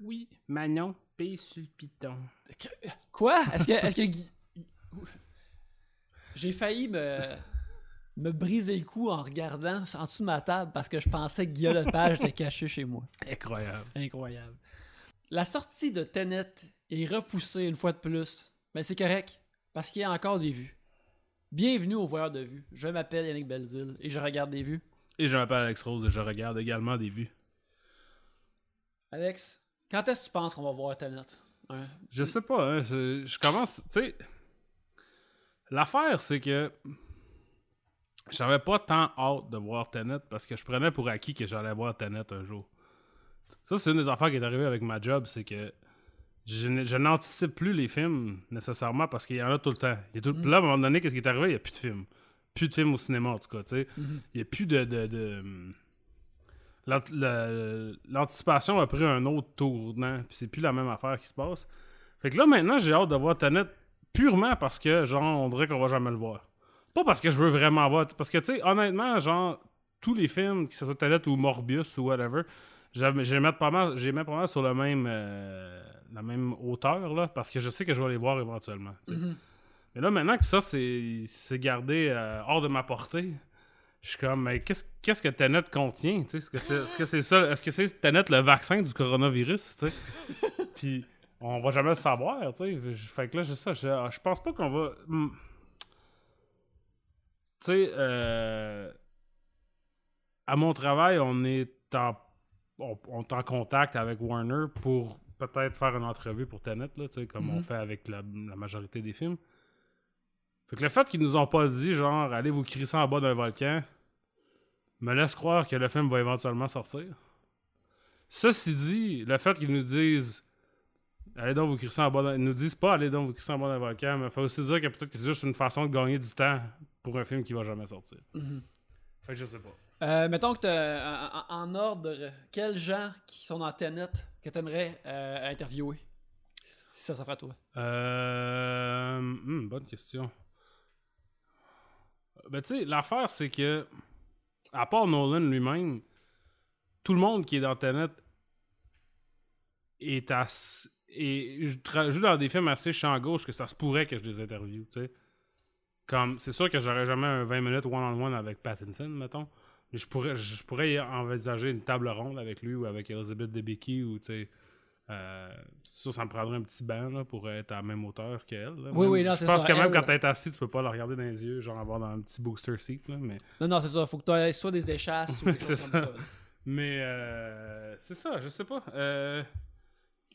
Oui, Magnon, P sur le piton. Quoi? Est-ce que... Est-ce que... Guy- J'ai failli me... me briser le cou en regardant en dessous de ma table parce que je pensais que Guillaume Lepage était caché chez moi. Incroyable. Incroyable. La sortie de Tenet est repoussée une fois de plus. Mais c'est correct, parce qu'il y a encore des vues. Bienvenue aux voyeurs de vues. Je m'appelle Yannick Belzil et je regarde des vues. Et je m'appelle Alex Rose et je regarde également des vues. Alex, quand est-ce que tu penses qu'on va voir Tenet? Hein? Je sais pas, hein, je commence, tu sais, l'affaire c'est que j'avais pas tant hâte de voir Tenet parce que je prenais pour acquis que j'allais voir Tenet un jour. Ça, c'est une des affaires qui est arrivée avec ma job, c'est que je, n'anticipe plus les films nécessairement parce qu'il y en a tout le temps. Il y a tout- Puis là, à un moment donné, qu'est-ce qui est arrivé? Il n'y a plus de films. Plus de films au cinéma, en tout cas, tu sais. Mhm. Il n'y a plus de... de, le- L'anticipation a pris un autre tournant, puis c'est plus la même affaire qui se passe. Fait que là, maintenant, j'ai hâte de voir Tenet purement parce que, genre, on dirait qu'on va jamais le voir. Pas parce que je veux vraiment voir. Parce que, tu sais, honnêtement, genre, tous les films, que ce soit Tenet ou Morbius ou whatever, j'ai j'ai mettre pas mal, pas mal sur le même, euh, la même hauteur, là, parce que je sais que je vais les voir éventuellement. Mhm. Mais là, maintenant que ça, c'est c'est gardé euh, hors de ma portée, je suis comme, mais qu'est-ce qu'est-ce que Tenet contient? tu sais? Est-ce que c'est est-ce que c'est ça? Est-ce que c'est Tenet le vaccin du coronavirus? tu sais? Puis on va jamais le savoir. tu sais. Fait que là, je, ça, je, je pense pas qu'on va. hmm. Tu sais, euh, à mon travail, on est en, on, on est en contact avec Warner pour peut-être faire une entrevue pour Tenet, là, comme on Mhm. fait avec la, la majorité des films. Fait que le fait qu'ils nous ont pas dit, genre, allez vous crisser en bas d'un volcan, me laisse croire que le film va éventuellement sortir. Ceci dit, le fait qu'ils nous disent, allez donc vous crisser en bas d'un... Ils nous disent pas, allez donc vous crisser en bas d'un volcan, mais faut aussi dire que peut-être que c'est juste une façon de gagner du temps pour un film qui va jamais sortir. Mhm. Fait que je sais pas. Euh, mettons que t'as, en, en ordre, quels gens qui sont dans Tenet que t'aimerais euh, interviewer? Si ça s'offre à toi. Euh... hmm, bonne question. Ben, tu sais, l'affaire, c'est que, à part Nolan lui-même, tout le monde qui est dans Tenet est assez. Et je joue dans des films assez champ gauche que ça se pourrait que je les interviewe, tu sais. Comme, c'est sûr que j'aurais jamais un 20 minutes one-on-one avec Pattinson, mettons. Mais je pourrais, je pourrais envisager une table ronde avec lui ou avec Elizabeth Debicki ou, tu sais. Euh, sûr, ça me prendrait un petit banc là, pour être à la même hauteur qu'elle. Oui, oui, non, Je c'est pense ça. que même Elle- quand t'es assis, tu peux pas la regarder dans les yeux, genre avoir dans un petit booster seat. Là, mais Non, non, c'est ça. Faut que tu aies soit des échasses ou quelque C'est chose comme ça. ça. mais euh, c'est ça, je sais pas. Euh,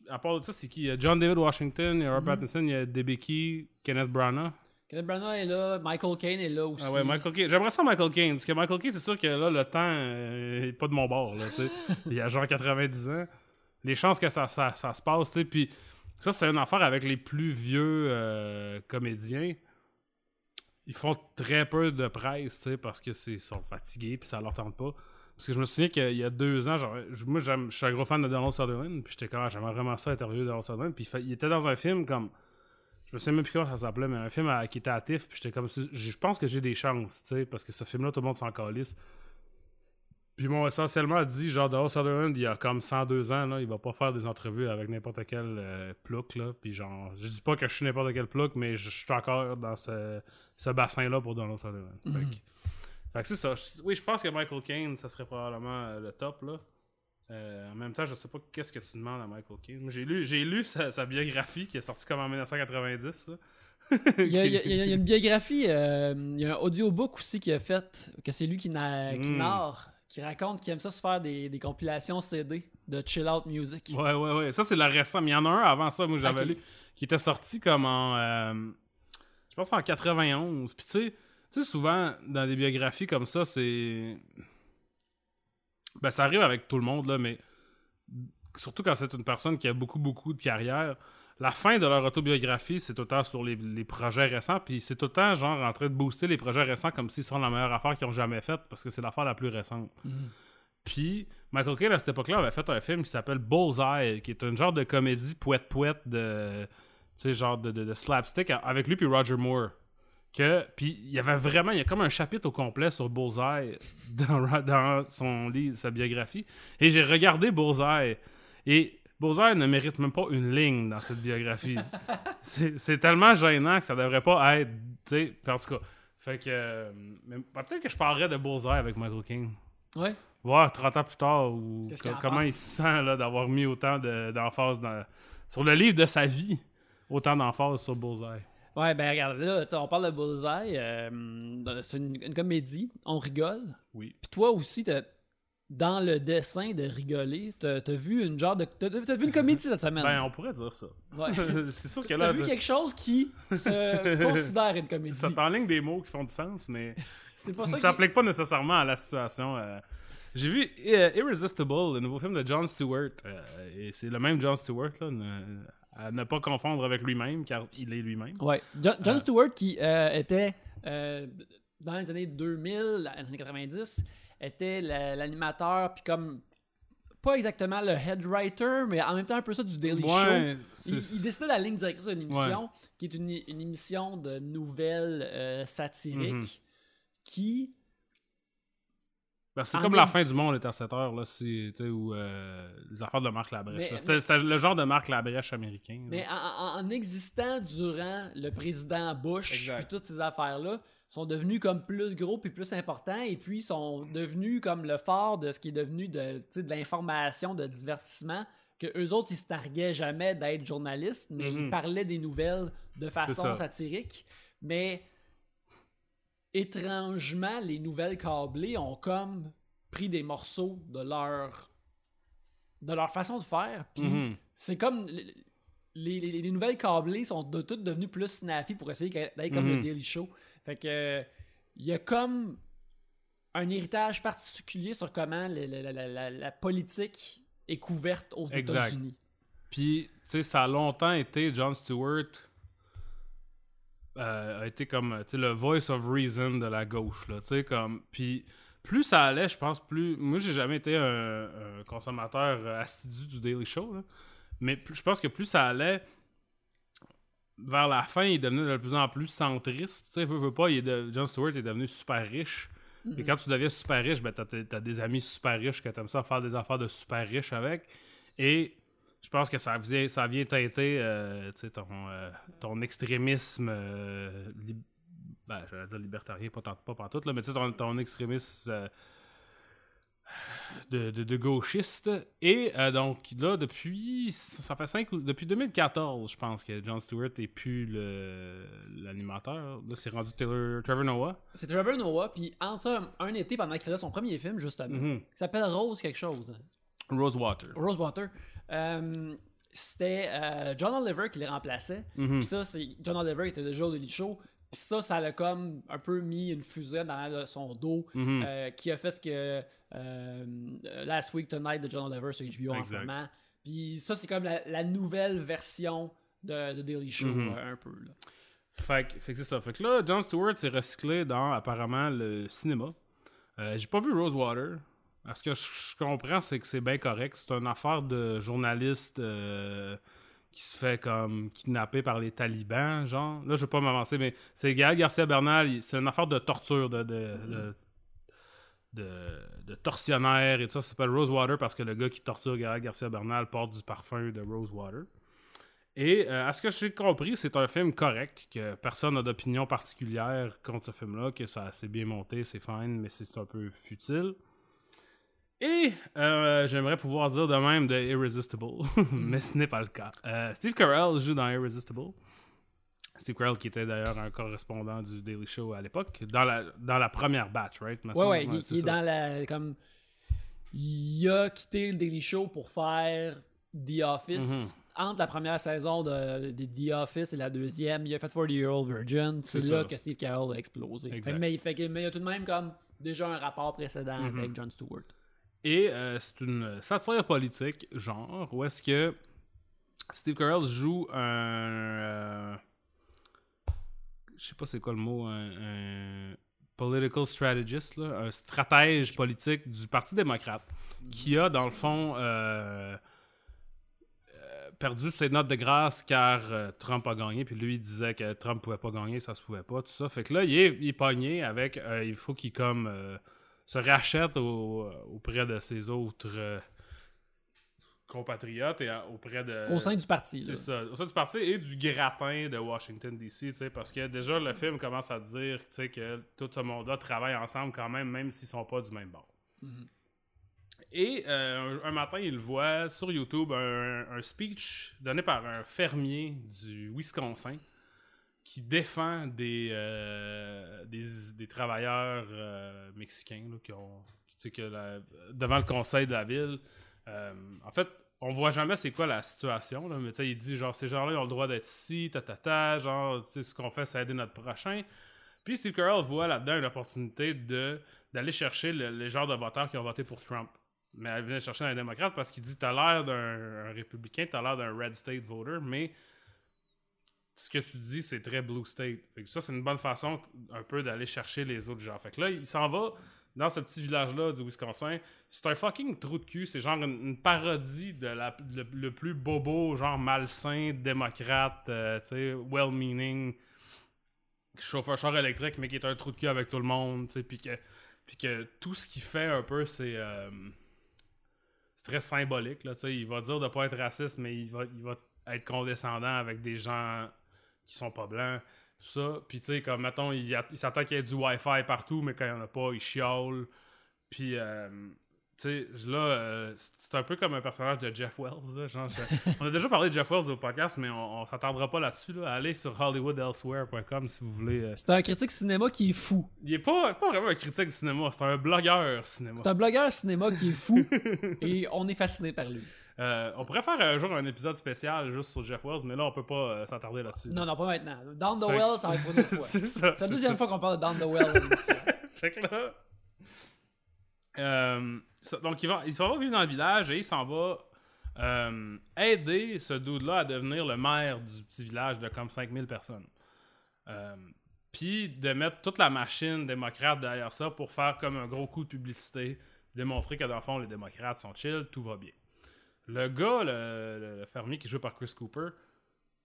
à part de ça, c'est qui? Il y a John David Washington, il y a Robert Mhm. Pattinson, il y a Debicki, Kenneth Branagh. Kenneth Branagh est là, Michael Caine est là aussi. Ah ouais, Michael Caine. J'aimerais ça Michael Caine, parce que Michael Caine, c'est sûr que là, le temps euh, est pas de mon bord. Là, il y a genre 90 ans. Les chances que ça, ça, ça se passe, tu sais. Puis ça, c'est une affaire avec les plus vieux euh, comédiens. Ils font très peu de presse, tu sais, parce que c'est- sont fatigués, puis ça leur tente pas. Parce que je me souviens qu'il y a deux ans, genre, moi, je suis un gros fan de Donald Sutherland, puis j'étais comme, ah, j'aimerais vraiment ça interviewer Donald Sutherland. Puis il, était dans un film comme. Je me souviens même plus comment ça s'appelait, mais un film à- qui était TIFF, puis j'étais comme, je pense que j'ai des chances, tu sais, parce que ce film-là, tout le monde s'en calisse. Puis m'ont essentiellement dit, genre, Donald Sutherland, il y a comme 102 ans, là, il va pas faire des entrevues avec n'importe quel euh, plouc, là. Puis genre, je dis pas que je suis n'importe quel plouc, mais je, je suis encore dans ce, ce bassin-là pour Donald Sutherland. Fait que, fait que c'est ça. Oui, je pense que Michael Caine, ça serait probablement euh, le top, là. Euh, en même temps, je sais pas qu'est-ce que tu demandes à Michael Caine. J'ai lu, j'ai lu sa, sa biographie qui est sortie comme en 1990, là. Il y, a, il y a- il y a une biographie, euh, il y a un audiobook aussi qui a fait, que c'est lui qui, na- qui Mm. narre, qui raconte qu'il aime ça se faire des, des compilations CD de chill out music. Ouais, ouais, ouais. Ça, c'est le récent. Mais il y en a un avant ça, moi, j'avais lu, qui était sorti comme en. euh, je pense en 91. Puis, tu sais, tu sais, souvent, dans des biographies comme ça, c'est. Ben, ça arrive avec tout le monde, là, mais surtout quand c'est une personne qui a beaucoup, beaucoup de carrière. La fin de leur autobiographie, c'est tout le temps sur les, les projets récents, puis c'est tout le temps genre en train de booster les projets récents comme s'ils sont la meilleure affaire qu'ils ont jamais faite, parce que c'est l'affaire la plus récente. Mhm. Puis Michael Caine à cette époque-là avait fait un film qui s'appelle Bullseye, qui est un genre de comédie poète poète de, tu sais genre de, de- de slapstick avec lui puis Roger Moore. Que puis il y avait vraiment il y a comme un chapitre au complet sur Bullseye dans son livre, sa biographie. Et j'ai regardé Bullseye Et Bullseye ne mérite même pas une ligne dans cette biographie. c'est tellement gênant que ça devrait pas être. Tu sais, en tout cas. Fait que. euh, mais Peut-être que je parlerais de Bullseye avec Michael King. Ouais. Voir 30 ans plus tard ou comment pense? il se sent d'avoir mis autant de- d'emphase sur le livre de sa vie. Autant d'emphase sur Bullseye. Ouais, ben regarde, là, on parle de Bullseye. euh, c'est une, une comédie, on rigole. Oui. Puis toi aussi, t'as- dans le dessin de rigoler, t'as as vu une genre de. T'as t'as vu une comédie cette semaine? Ben, on pourrait dire ça. Ouais. c'est sûr que T'as vu quelque chose qui se considère une comédie. ça t'enligne des mots qui font du sens, mais C'est pas ça ça s'applique pas nécessairement à la situation. euh. J'ai vu euh, Irresistible, le nouveau film de Jon Stewart. euh, et c'est le même Jon Stewart, là, ne- à ne pas confondre avec lui-même, car il est lui-même. Ouais. John, Jon Euh. Stewart, qui était dans les années 2000, les années 90, était la- l'animateur, puis comme. Pas exactement le head writer, mais en même temps un peu ça du Daily Show. Il, il décidait la ligne directrice d'une émission, qui est une, une émission de nouvelles euh, satiriques, Mhm. qui. ben, c'est comme même- la fin du monde est à 7 heures, là, ou euh, les affaires de Marc Labrèche. C'était, le genre de Marc Labrèche américain. là. Mais en, en- existant durant le président Bush, puis toutes ces affaires-là, sont devenus comme plus gros puis plus importants, et puis sont devenus comme le phare de ce qui est devenu de, de l'information, de divertissement, que eux autres, ils se targuaient jamais d'être journalistes, mais Mhm. ils parlaient des nouvelles de façon satirique. Mais étrangement, les nouvelles câblées ont comme pris des morceaux de leur de leur façon de faire. Puis Mhm. c'est comme les, les- les- les nouvelles câblées sont de, toutes devenues plus snappy pour essayer d'être comme Mhm. le Daily Show. Fait que il y a comme un héritage particulier sur comment la, la- la- la politique est couverte aux. États-Unis. Puis, tu sais, ça a longtemps été Jon Stewart euh, a été comme, tu sais, le voice of reason de la gauche, là, tu sais, comme, puis plus ça allait, je pense, plus, moi, j'ai jamais été un, un consommateur assidu du Daily Show, là, mais je pense que plus ça allait, vers la fin, il devenait de plus en plus centriste, tu sais, veux, veux pas, il est de, Jon Stewart est devenu super riche, et quand tu deviens super riche, ben, t'as, t'as des amis super riches que t'aimes ça faire des affaires de super riches avec. Et je pense que ça vient, ça vient teinter euh, ton, euh, ton extrémisme. euh, lib- ben, j'allais dire libertarien, pas, tant, pas pantoute, là, mais tu sais, ton, ton extrémisme euh, de, de. Et euh, donc, là, depuis. Ça fait cinq ou. Depuis 2014, je pense que Jon Stewart est plus l'animateur. Là, c'est rendu Taylor, Trevor Noah. C'est Trevor Noah, puis entre un, un été pendant qu'il faisait son premier film, justement, qui s'appelle Rose quelque chose. Rosewater. Rosewater. Euh, c'était euh, John Oliver qui les remplaçait. Mhm. Puis ça, c'est John Oliver qui était déjà au Daily Show. Puis ça, ça l'a comme un peu mis une fusée dans son dos Mhm. euh, qui a fait ce que euh, Last Week Tonight de John Oliver sur HBO en ce moment. Puis ça, c'est comme la, la nouvelle version de, de Daily Show, Mhm. euh, un peu. Là. Fait, que- fait que c'est ça. Fait que là, Jon Stewart s'est recyclé dans apparemment le cinéma. Euh, J'ai pas vu Rosewater. Ce que je comprends, c'est que c'est bien correct. C'est une affaire de journaliste qui se fait comme kidnapper par les talibans, genre. Là, je vais pas m'avancer, mais c'est Gaël Garcia Bernal. C'est une affaire de torture, de, de, de, de- de tortionnaire et tout ça. Ça s'appelle Rosewater parce que le gars qui torture Gaël Garcia Bernal porte du parfum de Rosewater. Et euh, à ce que j'ai compris, c'est un film correct, que personne n'a d'opinion particulière contre ce film-là, que ça c'est bien monté, c'est fine, mais c'est un peu futile. Et euh, j'aimerais pouvoir dire de même de Irresistible, mais ce n'est pas le cas. Euh, Steve Carell joue dans Irresistible. Steve Carell qui était d'ailleurs un correspondant du Daily Show à l'époque, dans la, dans la première batch, right? Ouais, ouais, il, il est dans la. Comme, il a quitté le Daily Show pour faire The Office. Mhm. Entre la première saison de, de The Office et la deuxième, il a fait 40 Year Old Virgin. C'est là ça. que Steve Carell a explosé. Fait- mais, il fait que- mais il y a tout de même comme déjà un rapport précédent Mhm. avec Jon Stewart. Et euh, c'est une satire politique, genre, où est-ce que Steve Carell joue un. euh, je sais pas c'est quoi le mot, un, un political strategist, là, un stratège politique du Parti démocrate, qui a, dans le fond, euh, euh, perdu ses notes de grâce car Trump a gagné, puis lui il disait que Trump pouvait pas gagner, ça se pouvait pas, tout ça. Fait que là, il est, il est pogné avec. euh, il faut qu'il comme. Se rachète au- auprès de ses autres euh, compatriotes et à- auprès de. Au sein du parti. C'est ça. Au sein du parti et du gratin de Washington, D.C., tu sais, parce que déjà, le film commence à dire tu sais, que tout ce monde-là travaille ensemble quand même, même s'ils sont pas du même bord. Mhm. Et euh, un, un matin, il voit sur YouTube un, un speech donné par un fermier du Wisconsin qui défend des, euh, des, travailleurs euh, mexicains là, qui ont, que devant le conseil de la ville. Euh, en fait, on voit jamais c'est quoi la situation, là, mais il dit genre ces gens-là ont le droit d'être ici, ta ta genre ce qu'on fait c'est aider notre prochain. Puis Steve Carell voit là-dedans une opportunité d'aller chercher le, les genres de voteurs qui ont voté pour Trump. Mais elle vient chercher un démocrate parce qu'il dit T'as l'air d'un un républicain, t'as l'air d'un red state voter, mais ce que tu dis, c'est très blue state. Fait que ça, c'est une bonne façon un peu d'aller chercher les autres gens. Fait que là, il s'en va dans ce petit village-là du Wisconsin. C'est un fucking trou de cul. C'est genre une, parodie de la, le, plus bobo, genre malsain, démocrate, euh, tu sais, well-meaning, chauffeur char électrique, mais qui est un trou de cul avec tout le monde, tu sais, puis que, puis que tout ce qu'il fait un peu, c'est... euh, c'est très symbolique, là, tu sais. Il va dire de pas être raciste, mais il va, il va être condescendant avec des gens qui sont pas blancs, tout ça. Puis, tu sais, comme, mettons, il, s'attend qu'il y ait du Wi-Fi partout, mais quand il n'y en a pas, il chiale. Puis, euh, tu sais, là, euh, c'est un peu comme un personnage de Jeff Wells. là, genre, je- on a déjà parlé de Jeff Wells au podcast, mais on, on s'attendra pas là-dessus. Là. Allez sur hollywoodelsewhere.com si vous voulez. euh. C'est un critique cinéma qui est fou. Il est pas, pas vraiment un critique cinéma, c'est un blogueur cinéma. C'est un blogueur cinéma qui est fou. et on est fasciné par lui. Euh, on pourrait faire un jour un épisode spécial juste sur Jeff Wells, mais là, on peut pas euh, s'attarder là-dessus. Non, non, pas maintenant. Down the Well, ça va être pour une autre fois. c'est ça. C'est la deuxième ça. fois qu'on parle de Down the Well fait que là. euh, ça- donc, il, va, il s'en va vivre dans le village et il s'en va aider ce dude-là à devenir le maire du petit village de comme 5000 personnes. Puis de mettre toute la machine démocrate derrière ça pour faire comme un gros coup de publicité, démontrer que dans le fond, les démocrates sont chill, tout va bien. Le gars, le, le- le fermier qui joue par Chris Cooper,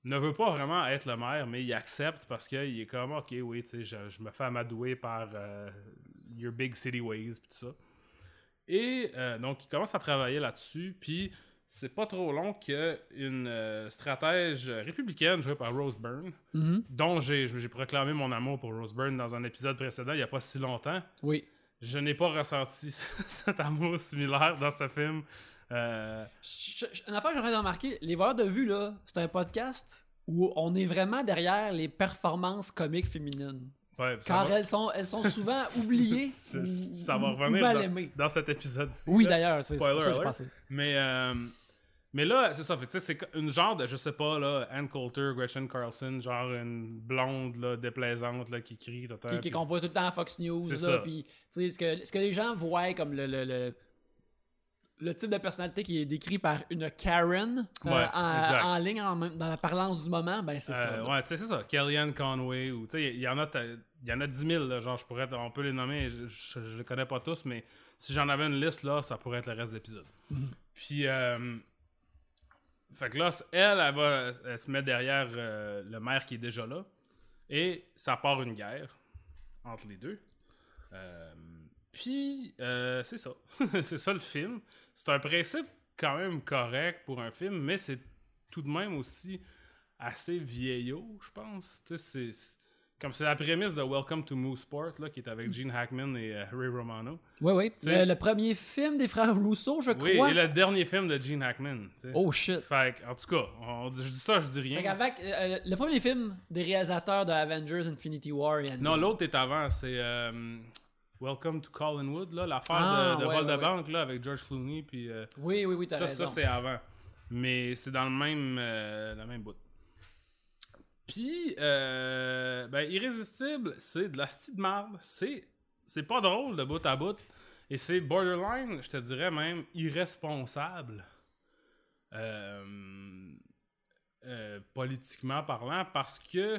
ne veut pas vraiment être le maire, mais il accepte parce qu'il est comme, ok, oui, tu sais, je, je me fais amadouer par euh, your big city ways, puis tout ça. Et euh, donc, il commence à travailler là-dessus, puis c'est pas trop long qu'une euh, stratège républicaine jouée par Rose Byrne, Mhm. dont j'ai j'ai proclamé mon amour pour Rose Byrne dans un épisode précédent il y a pas si longtemps. Oui. Je n'ai pas ressenti cet amour similaire dans ce film. Euh, Je- je- Une affaire que j'aimerais remarquer, les voyeurs de vue, là, c'est un podcast où on est vraiment derrière les performances comiques féminines. ouais, Car va- elles sont, elles sont souvent oubliées ça va revenir mal dans- aimées. dans cet épisode-ci. Oui, d'ailleurs, c'est ça que je pensais. Mais, euh, mais là, c'est ça. C'est une genre de, je sais pas, là, Ann Coulter, Gretchen Carlson, genre une blonde là, déplaisante là, qui crie. Qui- qu'on voit tout le temps à Fox News. Là, ce, que, ce que les gens voient comme le, le, le, le type de personnalité qui est décrit par une Karen euh, en, en ligne, en dans la parlance du moment, ben c'est ça. Euh, là. ouais, tu sais, c'est ça. Kellyanne Conway, ou tu sais, il y, en a il y en a 10 000, là, genre, je pourrais, on peut les nommer, je, je, je les connais pas tous, mais si j'en avais une liste, là, ça pourrait être le reste de l'épisode. Mhm. Puis, euh, fait que là, elle, elle va elle se met derrière euh, le maire qui est déjà là, et ça part une guerre entre les deux. Euh, puis, euh, c'est ça. c'est ça le film. C'est un principe quand même correct pour un film, mais c'est tout de même aussi assez vieillot, je pense. C'est- comme c'est la prémisse de Welcome to Mooseport, là, qui est avec Gene Hackman et euh, Ray Romano. Oui, oui. C'est- Le, le premier film des frères Rousseau, je Oui, crois. et le dernier film de Gene Hackman. Oh shit. Fait en tout cas, on je dis ça, je dis Fait rien. qu'avec, euh, le premier film des réalisateurs de Avengers Infinity War et Non, l'autre est avant, c'est euh, Welcome to Collinwood, là, l'affaire Ah, de, de ouais, vol ouais, de ouais. banque là, avec George Clooney. Puis, euh, Oui, oui, oui, t'as ça, raison. ça c'est avant. Mais c'est dans le même, euh, le même bout. Puis, euh, ben, Irrésistible, c'est de la style de marde. C'est, c'est pas drôle de bout à bout. Et c'est borderline, je te dirais même, irresponsable. Politiquement parlant, parce que.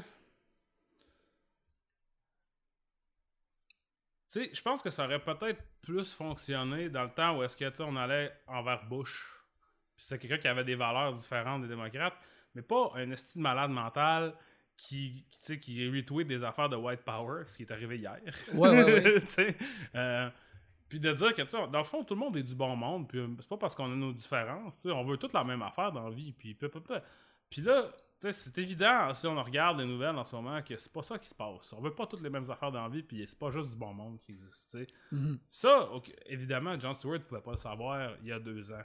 Tu sais, je pense que ça aurait peut-être plus fonctionné dans le temps où est-ce que, on allait envers Bush. Puis c'est quelqu'un qui avait des valeurs différentes des démocrates, mais pas un esti de malade mental qui, qui, tu sais, qui retweet des affaires de white power, ce qui est arrivé hier. Ouais, ouais, euh, Puis de dire que, tu sais, dans le fond, tout le monde est du bon monde, puis euh, c'est pas parce qu'on a nos différences, tu sais, on veut toutes la même affaire dans la vie, puis. Puis là, c'est évident, si on regarde les nouvelles en ce moment, que c'est pas ça qui se passe. On veut pas toutes les mêmes affaires dans la vie, puis c'est pas juste du bon monde qui existe. Mhm. Ça, évidemment, John Stewart pouvait pas le savoir il y a deux ans.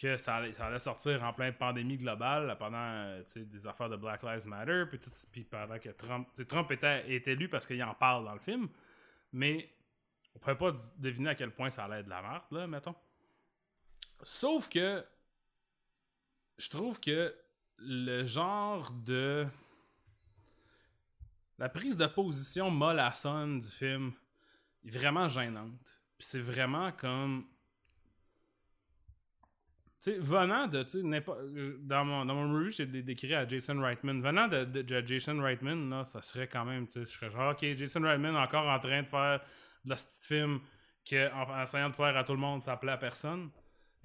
Que ça allait, ça allait sortir en pleine pandémie globale pendant euh, des affaires de Black Lives Matter, puis, tout- puis pendant que Trump, Trump était, est élu parce qu'il en parle dans le film. Mais on pouvait pas deviner à quel point ça allait être de la merde, là, mettons. Sauf que je trouve que le genre de. La prise de position mollassonne du film est vraiment gênante. Puis c'est vraiment comme. Tu sais, venant de. Dans mon, dans mon review, j'ai dé- décrit à Jason Reitman. Venant de, de- Jason Reitman, là, ça serait quand même. Je serais genre, ok, Jason Reitman encore en train de faire de la petite film que, en, en essayant de plaire à tout le monde, ça plaît à personne.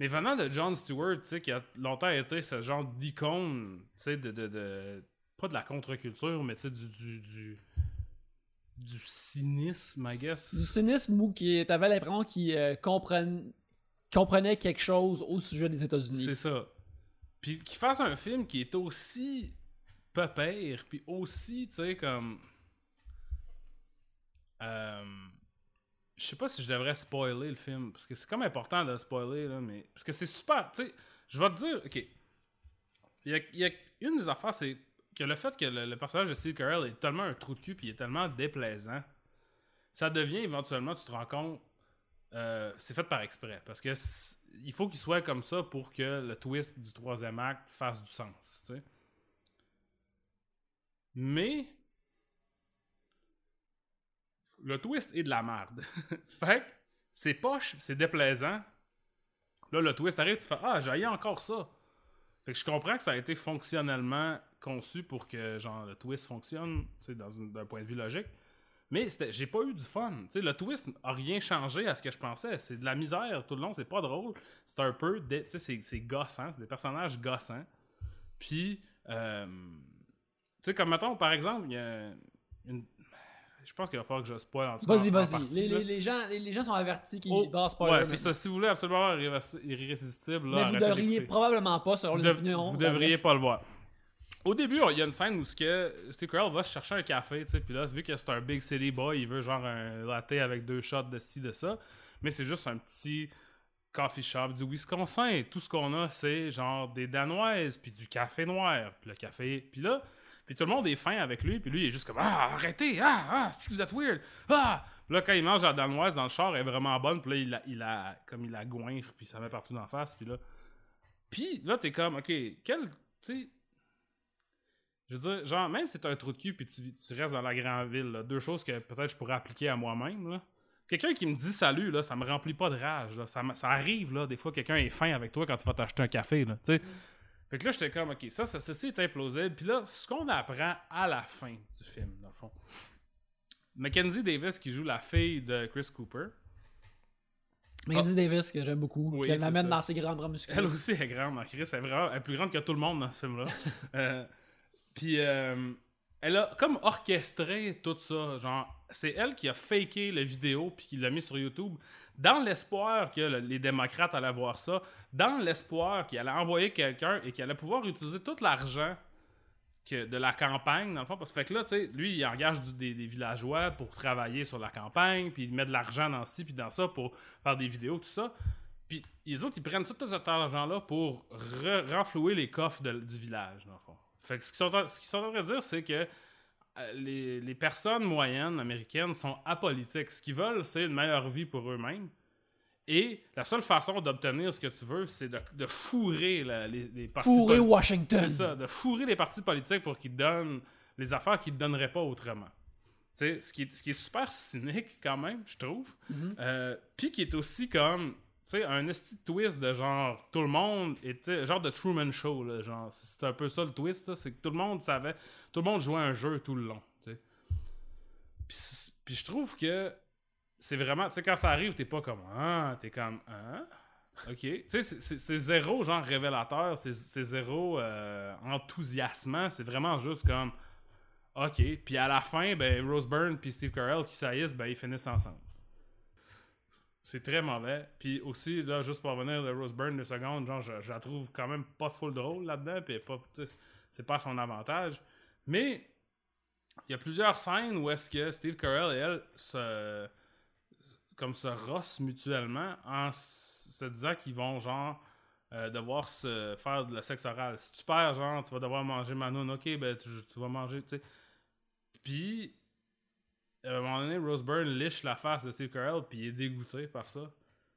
Mais venant de Jon Stewart, tu sais, qui a longtemps été ce genre d'icône, tu sais, de, de, de- Pas de la contre-culture, mais tu sais, du, du, du. du cynisme, I guess. Du cynisme où qui t'avais l'impression qu'il euh, comprenait quelque chose au sujet des États-Unis. C'est ça. Puis qu'il fasse un film qui est aussi pas pire, puis aussi, tu sais, comme. Je sais pas si je devrais spoiler le film, parce que c'est comme important de spoiler, là, mais. Parce que c'est super, tu sais. Je vais te dire, ok. Il y a, une des affaires, c'est que le fait que le, personnage de Steve Carell est tellement un trou de cul, puis il est tellement déplaisant, ça devient éventuellement, tu te rends compte, euh, c'est fait par exprès. Parce que il faut qu'il soit comme ça pour que le twist du troisième acte fasse du sens. tu sais. Mais le twist est de la merde. fait que c'est poche, c'est déplaisant. Là, le twist arrive, tu fais Ah, j'ai encore ça. Fait que je comprends que ça a été fonctionnellement conçu pour que genre le twist fonctionne, d'un point de vue logique. Mais j'ai pas eu du fun. Tu sais, le twist a rien changé à ce que je pensais. C'est de la misère tout le long, c'est pas drôle. C'est un peu. c'est gossant, c'est des personnages gossants. Puis, euh, tu sais, comme mettons, par exemple, il y a une. Je pense qu'il va falloir que je spoil en tout cas, Vas-y, vas-y. Les, là. les- les gens, les, les gens sont avertis qu'ils Oh, vont spoiler. Ouais, c'est ça. Si vous voulez absolument avoir irrésistible, là, Mais vous devriez probablement pas, selon les opinions. vous devriez pas le voir. Au début, il y a une scène où ce que Steve Carell va se chercher un café, tu sais, puis là, vu que c'est un big city boy, il veut genre un latte avec deux shots de ci, de ça, mais c'est juste un petit coffee shop du Wisconsin. Tout ce qu'on a, c'est genre des danoises, puis du café noir, puis le café, puis là, tout le monde est fin avec lui, puis lui, il est juste comme Ah, arrêtez, ah, ah, que vous êtes weird, ah. Là, quand il mange la danoise dans le char, elle est vraiment bonne, puis là, il la, comme il la goinfre, puis ça met partout la face, puis là, puis là, t'es comme, ok, quel, tu sais, je veux dire, genre, même si t'es un trou de cul puis tu, restes dans la grande ville, deux choses que peut-être je pourrais appliquer à moi-même. Quelqu'un qui me dit salut, là, ça me remplit pas de rage. Ça, ça arrive, là, des fois, quelqu'un est fin avec toi quand tu vas t'acheter un café, là, sais. Fait que là, j'étais comme, ok, ça, ça, ceci est implausible. Puis là, ce qu'on apprend à la fin du film, dans le fond. Mackenzie Davis qui joue la fille de Chris Cooper. Mackenzie Davis, que j'aime beaucoup, Oui, qu'elle m'amène dans ses grands bras musclés. Elle aussi est grande, Chris. Elle est, vraiment, elle est plus grande que tout le monde dans ce film-là. Euh, Puis, euh, elle a comme orchestré tout ça. Genre, c'est elle qui a faké la vidéo puis qui l'a mis sur YouTube dans l'espoir que le- les démocrates allaient voir ça, dans l'espoir qu'elle allait envoyer quelqu'un et qu'elle allait pouvoir utiliser tout l'argent que de la campagne, dans le fond. Parce que, là, tu sais, lui, il engage des, villageois pour travailler sur la campagne, puis il met de l'argent dans ci, puis dans ça pour faire des vidéos, tout ça. Puis les autres, ils prennent tout cet argent-là pour re- renflouer les coffres du village, dans le fond. Fait que ce qu'ils sont, en- train de dire, c'est que les, les personnes moyennes américaines sont apolitiques. Ce qu'ils veulent, c'est une meilleure vie pour eux-mêmes. Et la seule façon d'obtenir ce que tu veux, c'est de, de fourrer la- les, les partis Fourré poli- Washington. c'est ça, de fourrer les partis politiques pour qu'ils donnent les affaires qu'ils ne donneraient pas autrement. Tu sais, ce qui, est, ce qui est super cynique quand même, je trouve. Mhm. Euh, Puis qui est aussi comme, tu sais, un esti twist de genre, tout le monde était, genre de Truman Show, genre, c'est un peu ça le twist, c'est que tout le monde savait, tout le monde jouait un jeu tout le long. Puis, puis je trouve que c'est vraiment, tu sais, quand ça arrive, t'es pas comme, ah, t'es comme, ah, ok. Tu sais, c'est- zéro, genre, révélateur, c'est c'est zéro euh, enthousiasmant, c'est vraiment juste comme, ok. Puis à la fin, ben, Rose Byrne puis Steve Carell qui saillissent, ben, ils finissent ensemble. C'est très mauvais. Puis aussi, là, juste pour revenir de Rose Byrne deux secondes, genre, je, la trouve quand même pas full drôle là-dedans, puis pas, c'est pas son avantage. Mais il y a plusieurs scènes où est-ce que Steve Carell et elle se comme se rossent mutuellement en se disant qu'ils vont genre euh, devoir se faire de la sexe oral. Si tu perds, genre, tu vas devoir manger Manon, ok, ben tu, tu vas manger, tu sais. Puis, à un moment donné, Rose Byrne liche la face de Steve Carell, puis il est dégoûté par ça.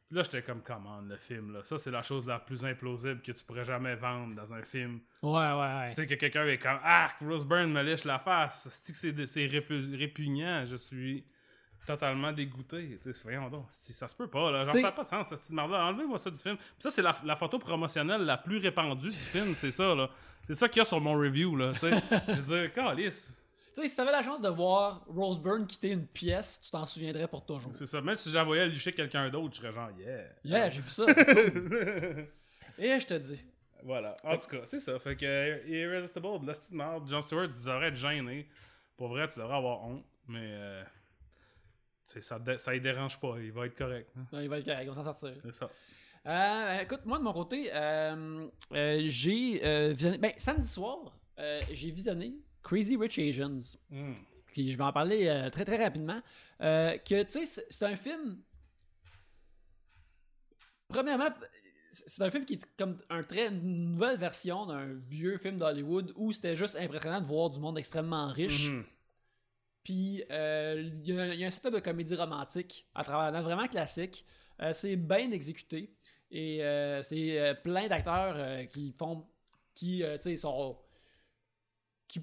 Puis là, j'étais comme, comment le film, là. Ça, c'est la chose la plus implausible que tu pourrais jamais vendre dans un film. Ouais, ouais, ouais. Tu sais, que quelqu'un est comme, ah, Rose Byrne me liche la face. C'est que c'est c'est répu- répugnant. Je suis totalement dégoûté. Tu sais, voyons donc. Ça se peut pas, là. Genre, T'sais- ça n'a pas de sens, cette petite merde-là. Enlevez-moi ça du film. Puis ça, c'est la, la photo promotionnelle la plus répandue du film, c'est ça, là. C'est ça qu'il y a sur mon review, là. Tu sais, je veux dire, calice. Tu sais, si t'avais la chance de voir Rose Byrne quitter une pièce, tu t'en souviendrais pour toujours. C'est ça. Même si voyé licher quelqu'un d'autre, je serais genre, yeah. Yeah, j'ai vu ça. cool. Et je te dis. Voilà. En tout cas, c'est ça. Fait que Irresistible, de la merde. John Stewart, tu devrais être gêné. Pour vrai, tu devrais avoir honte. Mais euh, ça, ça y dérange pas. Il va être correct. hein. Non, il va être correct, on va s'en sortir. C'est ça. Euh, écoute, moi de mon côté, euh, euh, j'ai euh, visionné. Ben, samedi soir, j'ai visionné Crazy Rich Asians. Mm. Puis je vais en parler euh, très très rapidement. Euh, que tu sais, c'est- un film. Premièrement, c'est un film qui est comme un très une nouvelle version d'un vieux film d'Hollywood où c'était juste impressionnant de voir du monde extrêmement riche. Mhm. Puis euh, il y, y a un setup de comédie romantique à travers vraiment classique. C'est bien exécuté. Et c'est plein d'acteurs qui font. qui, tu sais, sont. Qui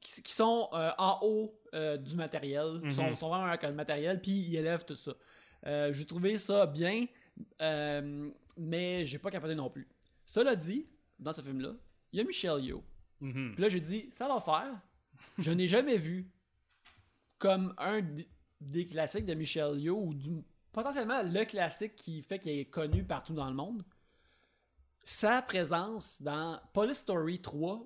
qui, qui sont euh, en haut euh, du matériel. Ils sont, Mhm. sont vraiment avec le matériel, puis ils élèvent tout ça. Euh, j'ai trouvé ça bien, mais j'ai pas capoté non plus. Cela dit, dans ce film-là, il y a Michelle Yeoh. Mhm. Puis là, j'ai dit, ça va faire. Je n'ai jamais vu comme un des classiques de Michel Yeoh ou du, potentiellement le classique qui fait qu'il est connu partout dans le monde. Sa présence dans Police Story 3,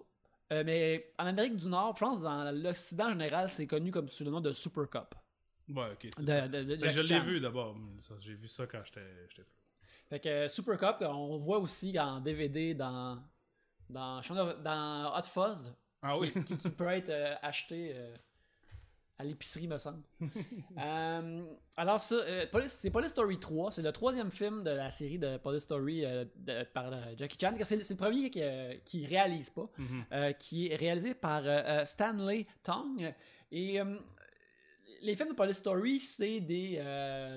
euh, mais en Amérique du Nord, je pense dans l'Occident en général, c'est connu comme sous le nom de Super Cup. Ouais, ok. c'est De, ça. de- de Ben, je l'ai vu d'abord. J'ai vu ça quand j'étais. Fait que euh, Super Cup, on voit aussi en DVD dans, dans, dans Hot Fuzz, Ah qui, oui. qui- qui peut être euh, acheté euh, à l'épicerie, me semble. Euh, alors, ça, euh, c'est Police Story 3. C'est le troisième film de la série de Police Story euh, de- par euh, Jackie Chan. C'est le, c'est le premier qui, qui réalise pas, Mhm. qui est réalisé par Stanley Tong. Et les films de Police Story, c'est des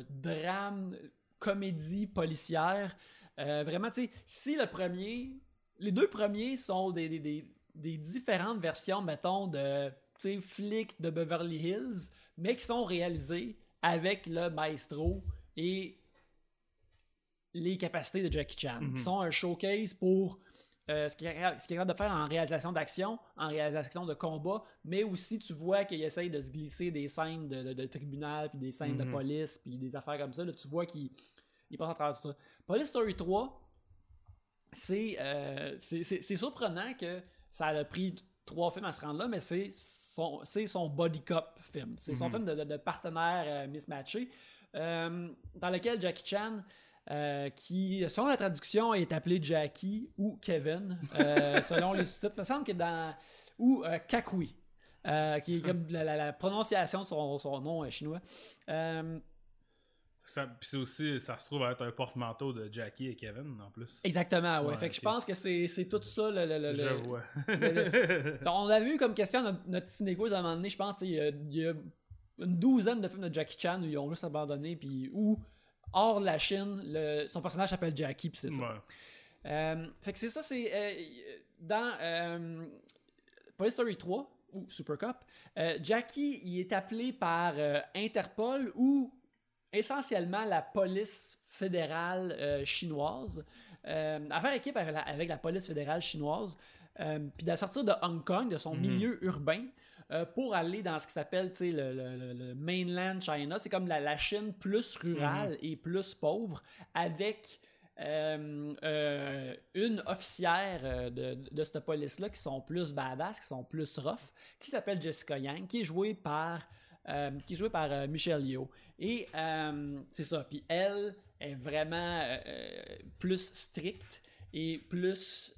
drames, comédies policières. Vraiment, tu sais, si le premier, les deux premiers sont des, des, des- des différentes versions, mettons, de flics de Beverly Hills, mais qui sont réalisés avec le maestro et les capacités de Jackie Chan, Mhm. qui sont un showcase pour euh, ce qu'il est capable de faire en réalisation d'action, en réalisation de combat, mais aussi tu vois qu'il essaye de se glisser des scènes de, de- de tribunal, puis des scènes de Mhm. police, puis des affaires comme ça. Là, tu vois qu'il il passe à travers tout ça. Police Story 3, c'est euh, c'est surprenant que ça a pris trois films à se rendre là, mais c'est son, c'est son body cop film. C'est son Mhm. film de, de, de partenaire euh, mismatché, euh, dans lequel Jackie Chan, euh, qui, selon la traduction, est appelé Jackie ou Kevin, euh, selon les sous-titres. Il me semble que dans. ou Kakui, qui est comme la, la- la prononciation de son, son nom chinois. C'est aussi, ça se trouve à être un porte-manteau de Jackie et Kevin en plus. exactement, ouais. Ouais, fait que je pense que c'est c'est tout ça. Le, le- le- Je le- vois. On avait eu comme question notre, notre à un moment donné, je pense, il y, a, il y a une douzaine de films de Jackie Chan où ils ont juste abandonné, puis où, hors de la Chine, le- son personnage s'appelle Jackie, puis c'est ça. Ouais. Euh, fait que c'est ça, c'est euh, dans euh, Police Story 3 ou Super Cop, euh, Jackie il est appelé par Interpol ou essentiellement la police fédérale euh, chinoise euh, à faire équipe avec la, avec la police fédérale chinoise euh, puis de sortir de Hong Kong, de son Mhm. milieu urbain, euh, pour aller dans ce qui s'appelle le, le- le- mainland China. C'est comme la, la Chine plus rurale et plus pauvre, avec euh, euh, une officière de, de cette police-là qui sont plus badass, qui sont plus rough, qui s'appelle Jessica Yang, qui est jouée par euh, qui est jouée par euh, Michelle Yeoh. Et euh, c'est ça. Puis elle est vraiment euh, plus stricte et plus.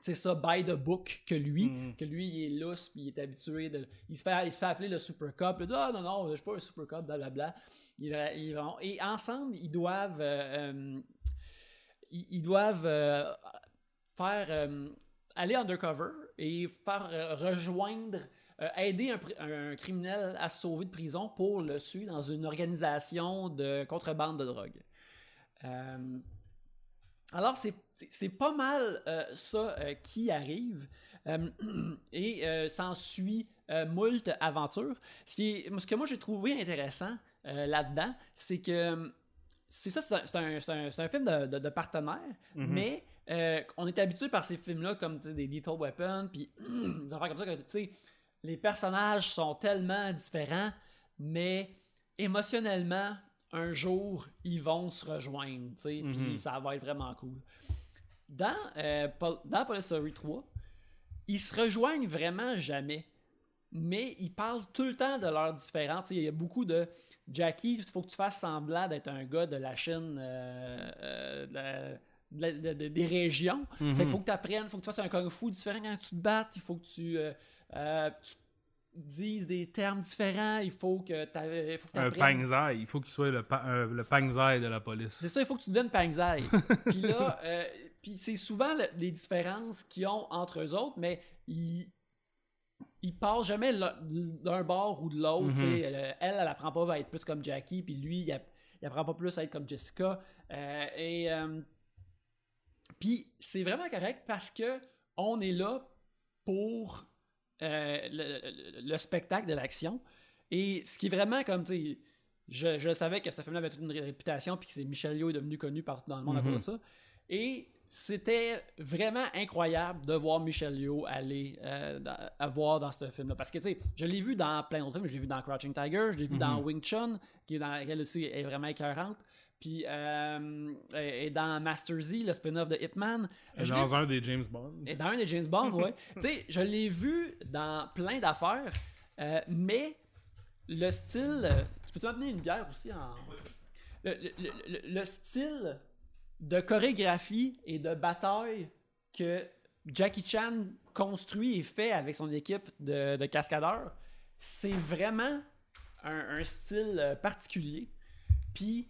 c'est ça, by the book que lui, Mhm. que lui, il est lousse, puis il est habitué de. Il se fait, il se fait appeler le Super Cup. Il dit Ah non, non, je suis pas un Super Cup, blablabla. Et ensemble, ils doivent. euh, ils, ils doivent euh, faire. euh, aller undercover et faire euh, rejoindre. euh, aider un, criminel à se sauver de prison pour le suivre dans une organisation de contrebande de drogue. Euh, alors, c'est- pas mal ça qui arrive. Et s'ensuit moult aventures. Ce, qui est- ce que moi j'ai trouvé intéressant là-dedans, c'est que c'est ça, c'est un, un- un- film de, de, de partenaire, Mhm. mais euh, on est habitué par ces films-là comme des Lethal Weapon, puis des affaires comme ça, que tu sais, les personnages sont tellement différents, mais émotionnellement, un jour, ils vont se rejoindre, tu sais, Mhm. ça va être vraiment cool. Dans, euh, Pol- dans Police Story 3, ils se rejoignent vraiment jamais. Mais ils parlent tout le temps de leurs différences. Il y a beaucoup de Jackie, il faut que tu fasses semblant d'être un gars de la Chine, euh, euh, de de de- des régions. Fait qu'il faut que tu apprennes, il faut que tu fasses un kung fu différent quand tu te battes, il faut que tu, euh, euh, tu dises des termes différents, il faut que tu Un pangzai, il faut qu'il soit le, pa- le pangzai de la police. c'est ça, il faut que tu deviennes Pangzai. puis là, euh, puis c'est souvent le- les différences qu'ils ont entre eux autres, mais ils, ils passent jamais d'un bord ou de l'autre. Euh, Elle, elle apprend pas à être plus comme Jackie, puis lui, il, il apprend pas plus à être comme Jessica. Euh, et euh, puis c'est vraiment correct parce que on est là pour euh, le, le- le spectacle de l'action. Et ce qui est vraiment comme, tu sais, je, je savais que ce film-là avait toute une réputation, puis que c'est Michel Yeoh est devenu connu partout dans le monde à Mhm. cause de ça. Et c'était vraiment incroyable de voir Michel Yeoh aller euh, à voir dans ce film-là. Parce que, tu sais, je l'ai vu dans plein d'autres films. Je l'ai vu dans Crouching Tiger, je l'ai vu dans Mhm. Wing Chun, qui est dans laquelle aussi est vraiment écœurante. Puis, euh, et et dans Master Z, le spin-off de Hitman. Je l'ai Dans un des James Bond. et dans un des James Bond, ouais. tu sais, je l'ai vu dans plein d'affaires, euh, mais le style. Tu peux-tu m'amener une bière aussi en. Le, le- le- le style de chorégraphie et de bataille que Jackie Chan construit et fait avec son équipe de, de cascadeurs, c'est vraiment un, un style euh, particulier. Puis,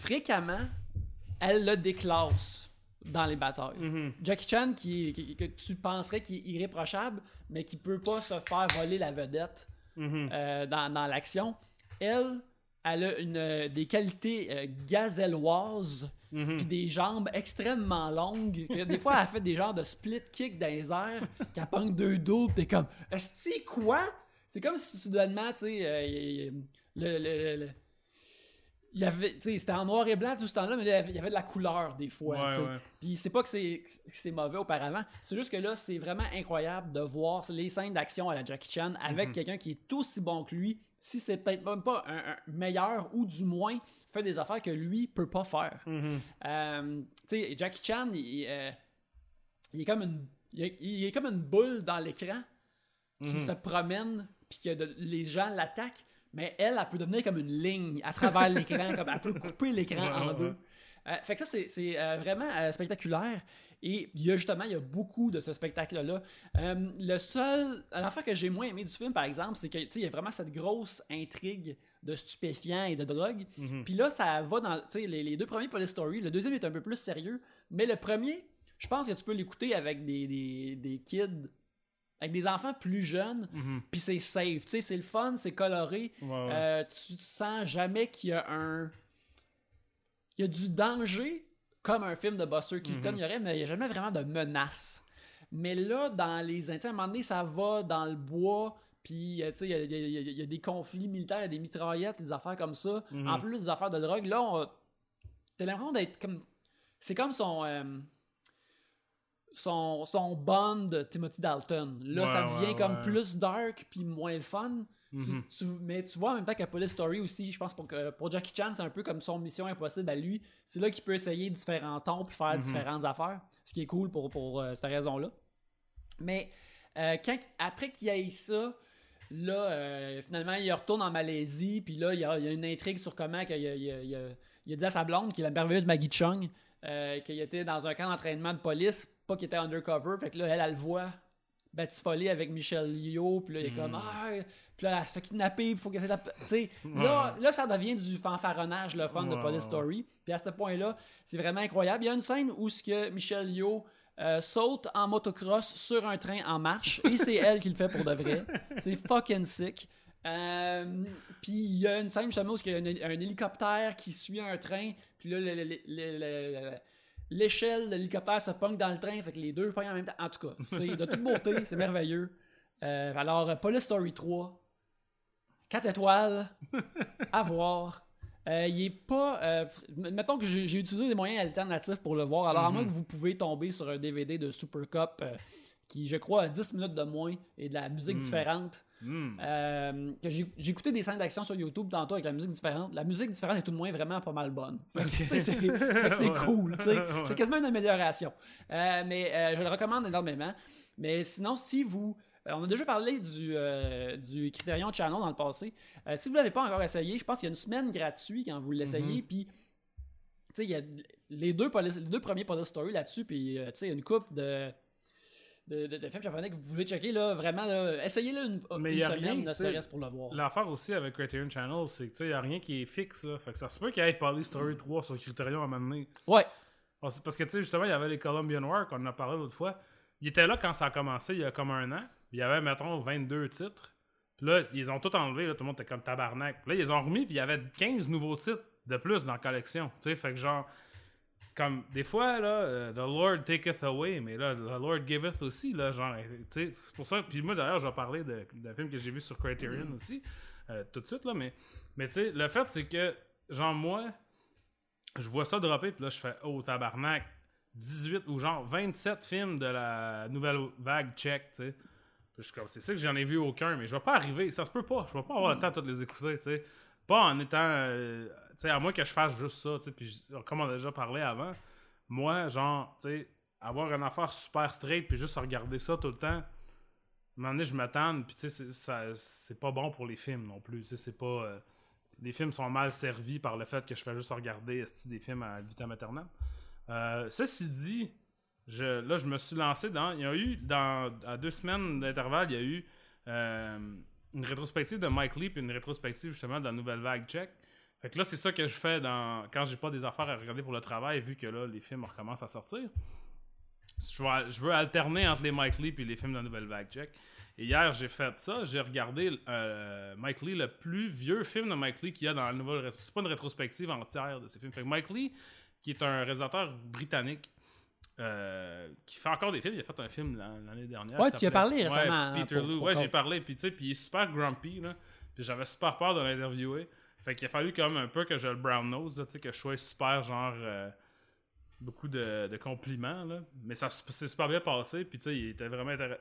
fréquemment, elle le déclasse dans les batailles. Mhm. Jackie Chan, qui, qui- que tu penserais qu'il est irréprochable, mais qui peut pas se faire voler la vedette Mhm. euh, dans, dans l'action, elle, elle a une, des qualités euh, gazelloises, Mhm. puis des jambes extrêmement longues. des fois, elle fait des genres de split kick dans les airs, qu'elle pogne deux pis t'es comme, est-ce quoi? C'est comme si soudainement, tu sais, euh, le, le- le- il y avait, c'était en noir et blanc tout ce temps-là, mais là, il y avait- de la couleur des fois. Ouais, ouais. Puis c'est pas que c'est, mauvais auparavant, c'est juste que là, c'est vraiment incroyable de voir les scènes d'action à la Jackie Chan avec Mhm. quelqu'un qui est aussi bon que lui, si c'est peut-être même pas un, un meilleur ou du moins fait des affaires que lui peut pas faire. Euh, tu sais, Jackie Chan, il, euh, il est comme une, il est, il est comme une boule dans l'écran qui Mhm. se promène, puis que de- les gens l'attaquent, mais elle, elle peut devenir comme une ligne à travers l'écran, comme elle peut couper l'écran en deux. Euh, fait que ça, c'est, c'est, euh, vraiment euh, spectaculaire. Et il y a justement, il y a beaucoup de ce spectacle-là. Euh, le seul. L'affaire que j'ai moins aimé du film, par exemple, c'est que tu sais, il y a vraiment cette grosse intrigue de stupéfiants et de drogue. Mhm. Puis là, ça va dans tu sais, les, les deux premiers Police Story. Le deuxième est un peu plus sérieux. Mais le premier, je pense que tu peux l'écouter avec des, des, des kids, avec des enfants plus jeunes. Mhm. Puis c'est safe. Tu sais, c'est le fun, c'est coloré. Ouais, ouais. Euh, tu te sens jamais qu'il y a un. Il y a du danger, comme un film de Buster Keaton, Mhm. il y aurait, mais il n'y a jamais vraiment de menace. Mais là, dans les. Tu à un moment donné, ça va dans le bois, puis euh, tu sais, il y a, y y des conflits militaires, il y a des mitraillettes, des affaires comme ça. Mhm. En plus des affaires de drogue, là, on... t'as l'impression d'être comme. C'est comme son. euh, Son, son bond de Timothy Dalton. Là, Ouais, ça ouais, devient comme ouais. plus dark puis moins le fun. Mhm. tu- mais tu vois en même temps que Police Story aussi, je pense pour, que- pour Jackie Chan, c'est un peu comme son mission impossible à lui. C'est là qu'il peut essayer différents tons puis faire Mhm. différentes affaires. Ce qui est cool pour, pour euh, cette raison-là. Mais Euh, quand, après qu'il ait ça, là, euh, finalement, il retourne en Malaisie, puis là, il y, a, il a une intrigue sur comment qu'il a, il a- il a- il a dit à sa blonde, qui est la merveilleuse Maggie Chung, euh, qu'il était dans un camp d'entraînement de police, pas qu'il était undercover, fait que là, elle, elle le voit batifoler avec Michel Yeoh, puis là, il est comme, ah, puis là, elle se fait kidnapper, puis il faut qu'elle. Tu sais, là, là, ça devient du fanfaronnage, le fun de Police. Story, puis à ce point-là, c'est vraiment incroyable. Il y a une scène où ce que Michel Yeoh euh, saute en motocross sur un train en marche, et c'est elle qui le fait pour de vrai. C'est fucking sick. Euh, puis il y a une scène justement où il y a un, un hélicoptère qui suit un train, puis là, le- le- le- le- le- l'échelle de l'hélicoptère se pogne dans le train, fait que les deux pognent en même temps. En tout cas, c'est de toute beauté, c'est merveilleux. Euh, alors, euh, Police Story 3, 4 étoiles, à voir. Euh, il est pas. euh, mettons que j'ai utilisé des moyens alternatifs pour le voir. Alors, à moins que vous pouvez tomber sur un DVD de Super Cup qui, je crois, a 10 minutes de moins et de la musique différente. Hmm. Euh, j'ai écouté des scènes d'action sur YouTube tantôt avec la musique différente. La musique différente est tout de moins vraiment pas mal bonne. C'est Ouais. cool. Ouais. C'est quasiment une amélioration. Euh, mais euh, je le recommande énormément. Mais sinon, si vous. on a déjà parlé du, du Criterion Channel dans le passé. Si vous ne l'avez pas encore essayé, je pense qu'il y a une semaine gratuite quand vous l'essayez. Puis, tu sais, il y a les deux, police- les deux premiers Police Story là-dessus. Puis, euh, tu sais, il y a une coupe de, de, de- de films japonais que vous pouvez checker. Là, vraiment, là, essayez-le une, Mais une y a semaine, rien, pour le voir. L'affaire aussi avec Criterion Channel, c'est que tu sais, y a rien qui est fixe. Là. Fait que ça se peut qu'il y ait Poly Story 3 sur Criterion à un moment donné. Ouais. Parce parce que tu sais, justement, il y avait les Colombian War qu'on en a parlé l'autre fois. Il était là quand ça a commencé, il y a comme un an. Il y avait, mettons, 22 titres. Puis là, ils ont tout enlevé, là, tout le monde était comme tabarnak. Puis là, ils ont remis, puis il y avait 15 nouveaux titres de plus dans la collection. Tu sais, fait que genre, comme des fois, là, euh, The Lord taketh away, mais là, The Lord giveth aussi, là, genre, c'est pour ça. Puis moi, d'ailleurs, je vais parler de- d'un film que j'ai vu sur Criterion aussi, euh, tout de suite, là, mais, mais tu sais, le fait, c'est que, genre, moi, je vois ça dropper, puis là, je fais, oh, tabarnak, 18 ou genre 27 films de la nouvelle vague tchèque, tu sais. Je suis comme, c'est ça que j'en ai vu aucun, mais je vais pas arriver, ça se peut pas, je vais pas avoir le temps de les écouter, tu sais. Pas en étant, euh, tu sais, à moins que je fasse juste ça, puis comme on a déjà parlé avant, moi, genre, tu sais, avoir une affaire super straight, puis juste regarder ça tout le temps, à un moment donné, je m'attends, puis tu sais, c'est- pas bon pour les films non plus, tu sais, c'est pas... euh, les films sont mal servis par le fait que je fais juste regarder des films à vita maternelle. Euh, ceci dit, je, là, je me suis lancé dans. Il y a eu, dans, à deux semaines d'intervalle, il y a eu une rétrospective de Mike Lee puis une rétrospective justement de la nouvelle vague tchèque. Fait que là, c'est ça que je fais dans, quand j'ai pas des affaires à regarder pour le travail, vu que là, les films recommencent à sortir. Je veux, alterner entre les Mike Lee et les films de la nouvelle vague tchèque. Et hier, j'ai fait ça. J'ai regardé euh, Mike Lee, le plus vieux film de Mike Lee qu'il y a dans la nouvelle C'est pas une rétrospective entière de ces films. Fait que Mike Lee, qui est un réalisateur britannique, euh, qui fait encore des films. Il a fait un film l'an- l'année dernière. Ouais, tu as parlé Ouais, récemment, hein, Peter pour- Lou. pour ouais, j'ai parlé. Puis tu sais, puis il est super grumpy. Là. Puis j'avais super peur de l'interviewer. Fait qu'il a fallu quand même un peu que je le brown nose, là, tu sais, que je sois super genre. euh, beaucoup de, de compliments, là. Mais ça s'est super bien passé. Puis tu sais, il était vraiment intéressant.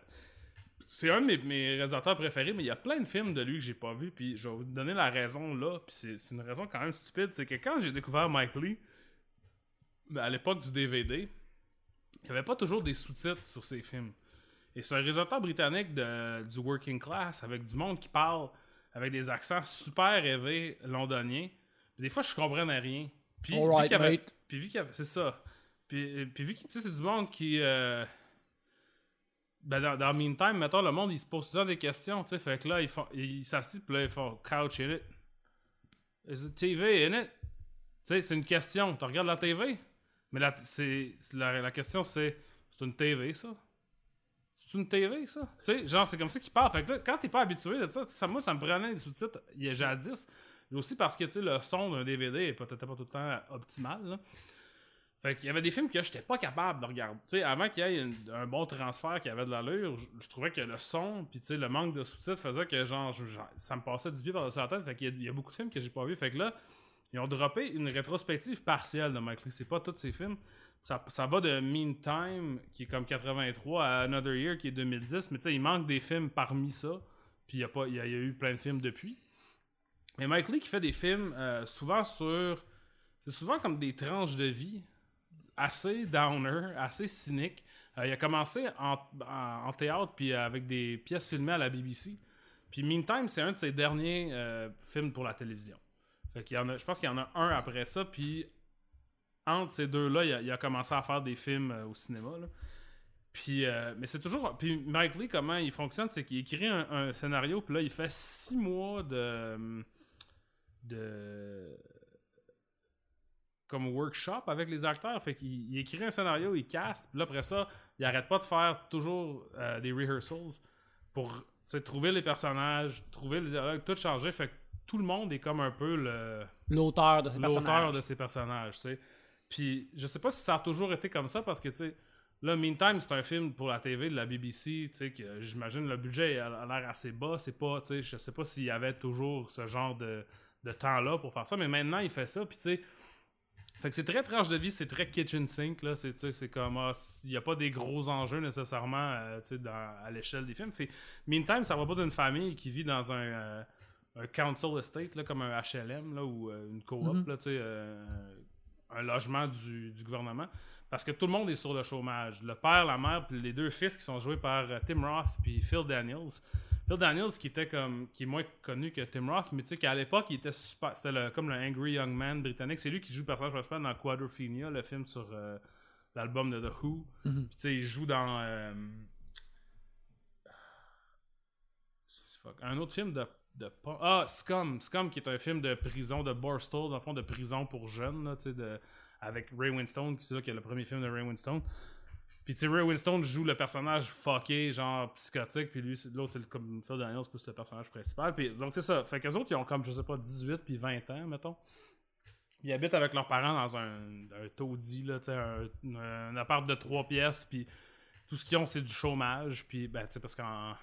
C'est un de mes, mes réalisateurs préférés, mais il y a plein de films de lui que j'ai pas vu. Puis je vais vous donner la raison là. Puis c'est- c'est une raison quand même stupide. C'est que quand j'ai découvert Mike Lee, ben, à l'époque du DVD, il n'y avait pas toujours des sous-titres sur ses films. Et c'est un réalisateur britannique de, du working class avec du monde qui parle avec des accents super élevés londoniens. Puis des fois, je comprenais rien. Puis, vu qu'il y avait- puis vu qu'il y avait- c'est ça. Puis, puis vu que c'est du monde qui. euh, ben dans, dans Meantime, mettons, le monde, il se pose souvent des questions, tu sais. Fait que là, ils, font, ils s'assient, puis là, ils font Couch in it. Is it TV in it? Tu sais, c'est une question. Tu regardes la TV? Mais la, la, la question, c'est C'est une TV, ça? C'est une TV, ça? Tu sais, genre, c'est comme ça qu'ils parlent. Fait que là, quand t'es pas habitué de ça, ça, moi, ça me prenait des sous-titres il y a jadis. Aussi parce que, tu sais, le son d'un DVD est peut-être pas tout le temps optimal, là. Fait qu'il y avait des films que j'étais pas capable de regarder. Tu sais, avant qu'il y ait un bon transfert qui avait de l'allure, je, trouvais que le son, puis tu sais, le manque de sous-titres faisait que genre, ça me passait 10 pieds par-dessus la tête. Fait qu'il y, a- il y a beaucoup de films que j'ai pas vus. Fait que là, ils ont droppé une rétrospective partielle de Mike Lee. C'est pas tous ces films. Ça, va de Meantime, qui est comme 83, à Another Year, qui est 2010. Mais tu sais, il manque des films parmi ça. Puis il y, a y a, eu plein de films depuis. Mais Mike Lee qui fait des films euh, souvent sur. C'est souvent comme des tranches de vie assez downer, assez cynique, Euh, il a commencé en, en- en théâtre, puis avec des pièces filmées à la BBC. Puis Meantime, c'est un de ses derniers euh, films pour la télévision. Fait qu'il y en a, je pense qu'il y en a un après ça, puis entre ces deux-là, il a, commencé à faire des films euh, au cinéma. Puis, euh, mais c'est toujours. Puis Mike Lee, comment il fonctionne, c'est qu'il écrit un, scénario, puis là, il fait six mois de. de. comme workshop avec les acteurs. Fait qu'il il écrit un scénario, il casse, puis là, après ça, il arrête pas de faire toujours euh, des rehearsals pour trouver les personnages, trouver les dialogues, tout changer. Fait que tout le monde est comme un peu le L'auteur de ces l'auteur personnages. de ces personnages, tu sais. Puis je sais pas si ça a toujours été comme ça parce que tu sais là Meantime c'est un film pour la TV de la BBC, tu sais que j'imagine le budget a l'air assez bas, c'est pas tu sais je sais pas s'il y avait toujours ce genre de, de temps là pour faire ça mais maintenant il fait ça puis tu sais fait que c'est très tranche de vie, c'est très kitchen sink là, c'est tu sais, c'est comme ah, il y a pas des gros enjeux nécessairement euh, tu sais à l'échelle des films. Fait Meantime, ça va pas d'une famille qui vit dans un euh, un council estate, là, comme un HLM là, ou euh, une coop, là, tu sais, euh, un logement du, du gouvernement. Parce que tout le monde est sur le chômage. Le père, la mère, puis les deux fils qui sont joués par euh, Tim Roth puis Phil Daniels. Phil Daniels qui était comme qui est moins connu que Tim Roth, mais tu sais qu'à l'époque il était super. C'était le- comme le Angry Young Man britannique. C'est lui qui joue le personnage principal dans Quadrophenia, le film sur euh, l'album de The Who. Mhm. Puis tu sais, il joue dans un autre film de, ah Scum, Scum qui est un film de prison de Barstow, dans le fond de prison pour jeunes là, de avec Ray Winstone, qui est le premier film de Ray Winstone. Puis tu Ray Winstone joue le personnage fucké, genre psychotique, puis lui, l'autre, c'est comme Phil Daniels, plus le personnage principal. Puis donc c'est ça. Fait qu'eux autres, ils ont comme, je sais pas, 18 puis 20 ans, mettons. Ils habitent avec leurs parents dans un, un taudis, là, un, appart de trois pièces, puis tout ce qu'ils ont, c'est du chômage. Puis, ben, tu sais, parce qu'en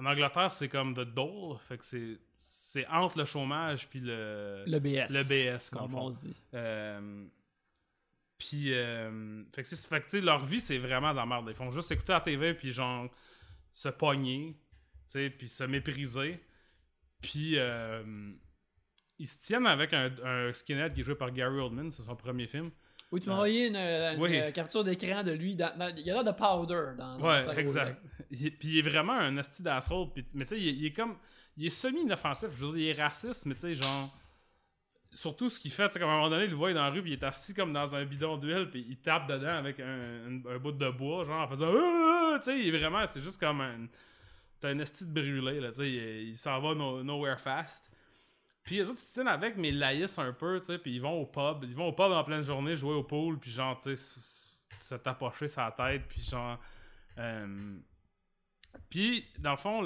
en Angleterre, c'est comme de dole, fait que c'est c'est entre le chômage puis le... Le BS. Le BS, comme on dit. Euh, puis, euh, fait que, c'est- fait que, leur vie, c'est vraiment de la merde. Ils font juste écouter la TV, puis genre, se pogner, tu sais, puis se mépriser. Puis, euh, ils se tiennent avec un, un skinhead qui est joué par Gary Oldman, c'est son premier film. Oui, tu m'as envoyé une, une, Oui. euh, capture d'écran de lui. Dans, dans- il y a l'air de powder dans, dans Ouais, exact. Il puis il est vraiment un hostie d'asshole. Mais tu sais, il, est- il est comme. Il est semi-inoffensif. Je veux dire, il est raciste, mais tu sais, genre. Surtout ce qu'il fait, tu sais, comme à un moment donné, il le voit dans la rue, puis il est assis comme dans un bidon d'huile, puis il tape dedans avec un, un- un bout de bois, genre en faisant. Ah! Tu sais, il est vraiment. C'est juste comme un. T'as un esti de brûlé, là, tu sais. Il, il s'en va no- nowhere fast. Puis les autres, se tiennent avec, mais ils laïssent un peu, tu sais, puis ils vont au pub. Ils vont au pub en pleine journée jouer au pool, puis genre, tu sais, se tapocher sa tête, puis genre. euh, Puis, dans le fond,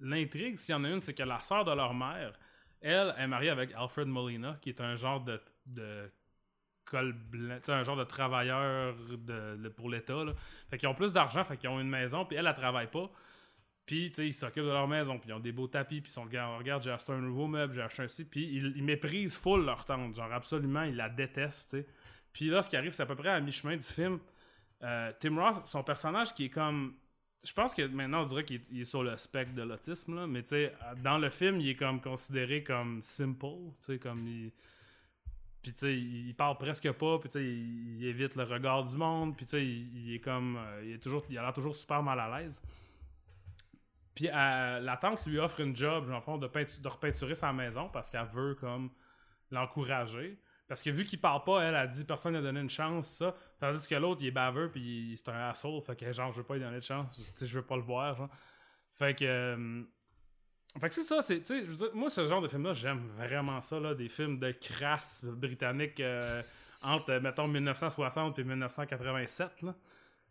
l'intrigue, s'il y en a une, c'est que la sœur de leur mère, elle est mariée avec Alfred Molina, qui est un genre de, de col blanc, un genre de travailleur de, pour l'État. Fait qu'ils ont plus d'argent, fait qu'ils ont une maison, puis elle, elle travaille pas. Puis, tu sais, ils s'occupent de leur maison, puis ils ont des beaux tapis, puis ils sont, regarde, regarde, j'ai acheté un nouveau meuble, j'ai acheté un ci, puis ils, méprisent full leur tante, genre absolument, ils la détestent, tu sais. Puis là, ce qui arrive, c'est à peu près à mi-chemin du film. Euh, Tim Roth, son personnage qui est comme. Je pense que maintenant, on dirait qu'il est, sur le spectre de l'autisme, là, mais tu sais, dans le film, il est comme considéré comme simple, tu sais, comme il. Puis tu sais, il parle presque pas, puis tu sais, il, il évite le regard du monde, puis tu sais, il, il est comme. euh, il, est toujours, il a l'air toujours super mal à l'aise. Puis euh, la tante lui offre une job, en fond, de, peintu- de repeinturer sa maison parce qu'elle veut comme l'encourager. Parce que vu qu'il parle pas, elle a dit personne n'a donné une chance, ça. Tandis que l'autre, il est baveux puis c'est un asshole. Fait que genre, je veux pas lui donner de chance. Tu sais, je veux pas le voir, genre. Fait que. euh, fait que c'est ça, c'est. Je veux moi, ce genre de film-là, j'aime vraiment ça, là. Des films de crasse britanniques euh, entre, mettons, 1960 et 1987, là.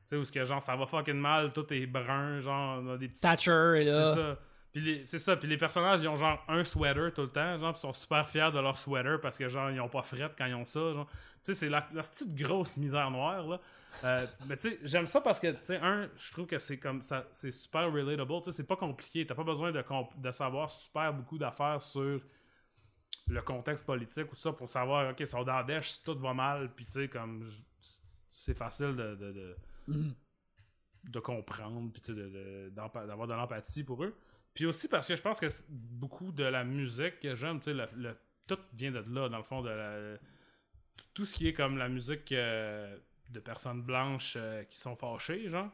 Tu sais, où ce que genre, ça va fucking mal, tout est brun, genre, on a des petits Thatcher est c'est là. ça. Puis les- c'est ça. Puis les personnages, ils ont genre un sweater tout le temps, genre, puis ils sont super fiers de leur sweater parce que genre, ils ont pas fret quand ils ont ça, genre. Tu sais, c'est la, la petite grosse misère noire, là. Euh, mais tu sais, j'aime ça parce que, tu sais, un, je trouve que c'est comme ça, c'est super relatable. Tu sais, c'est pas compliqué. T'as pas besoin de, de savoir super beaucoup d'affaires sur le contexte politique ou tout ça pour savoir, ok, ils sont dans la dèche, si tout va mal, puis tu sais, comme, c'est facile de- de- de Mhm. de comprendre, puis d'avoir de l'empathie pour eux. Puis aussi parce que je pense que beaucoup de la musique que j'aime, tu sais, tout vient de là, dans le fond, de la- tout ce qui est comme la musique euh, de personnes blanches euh, qui sont fâchées, genre.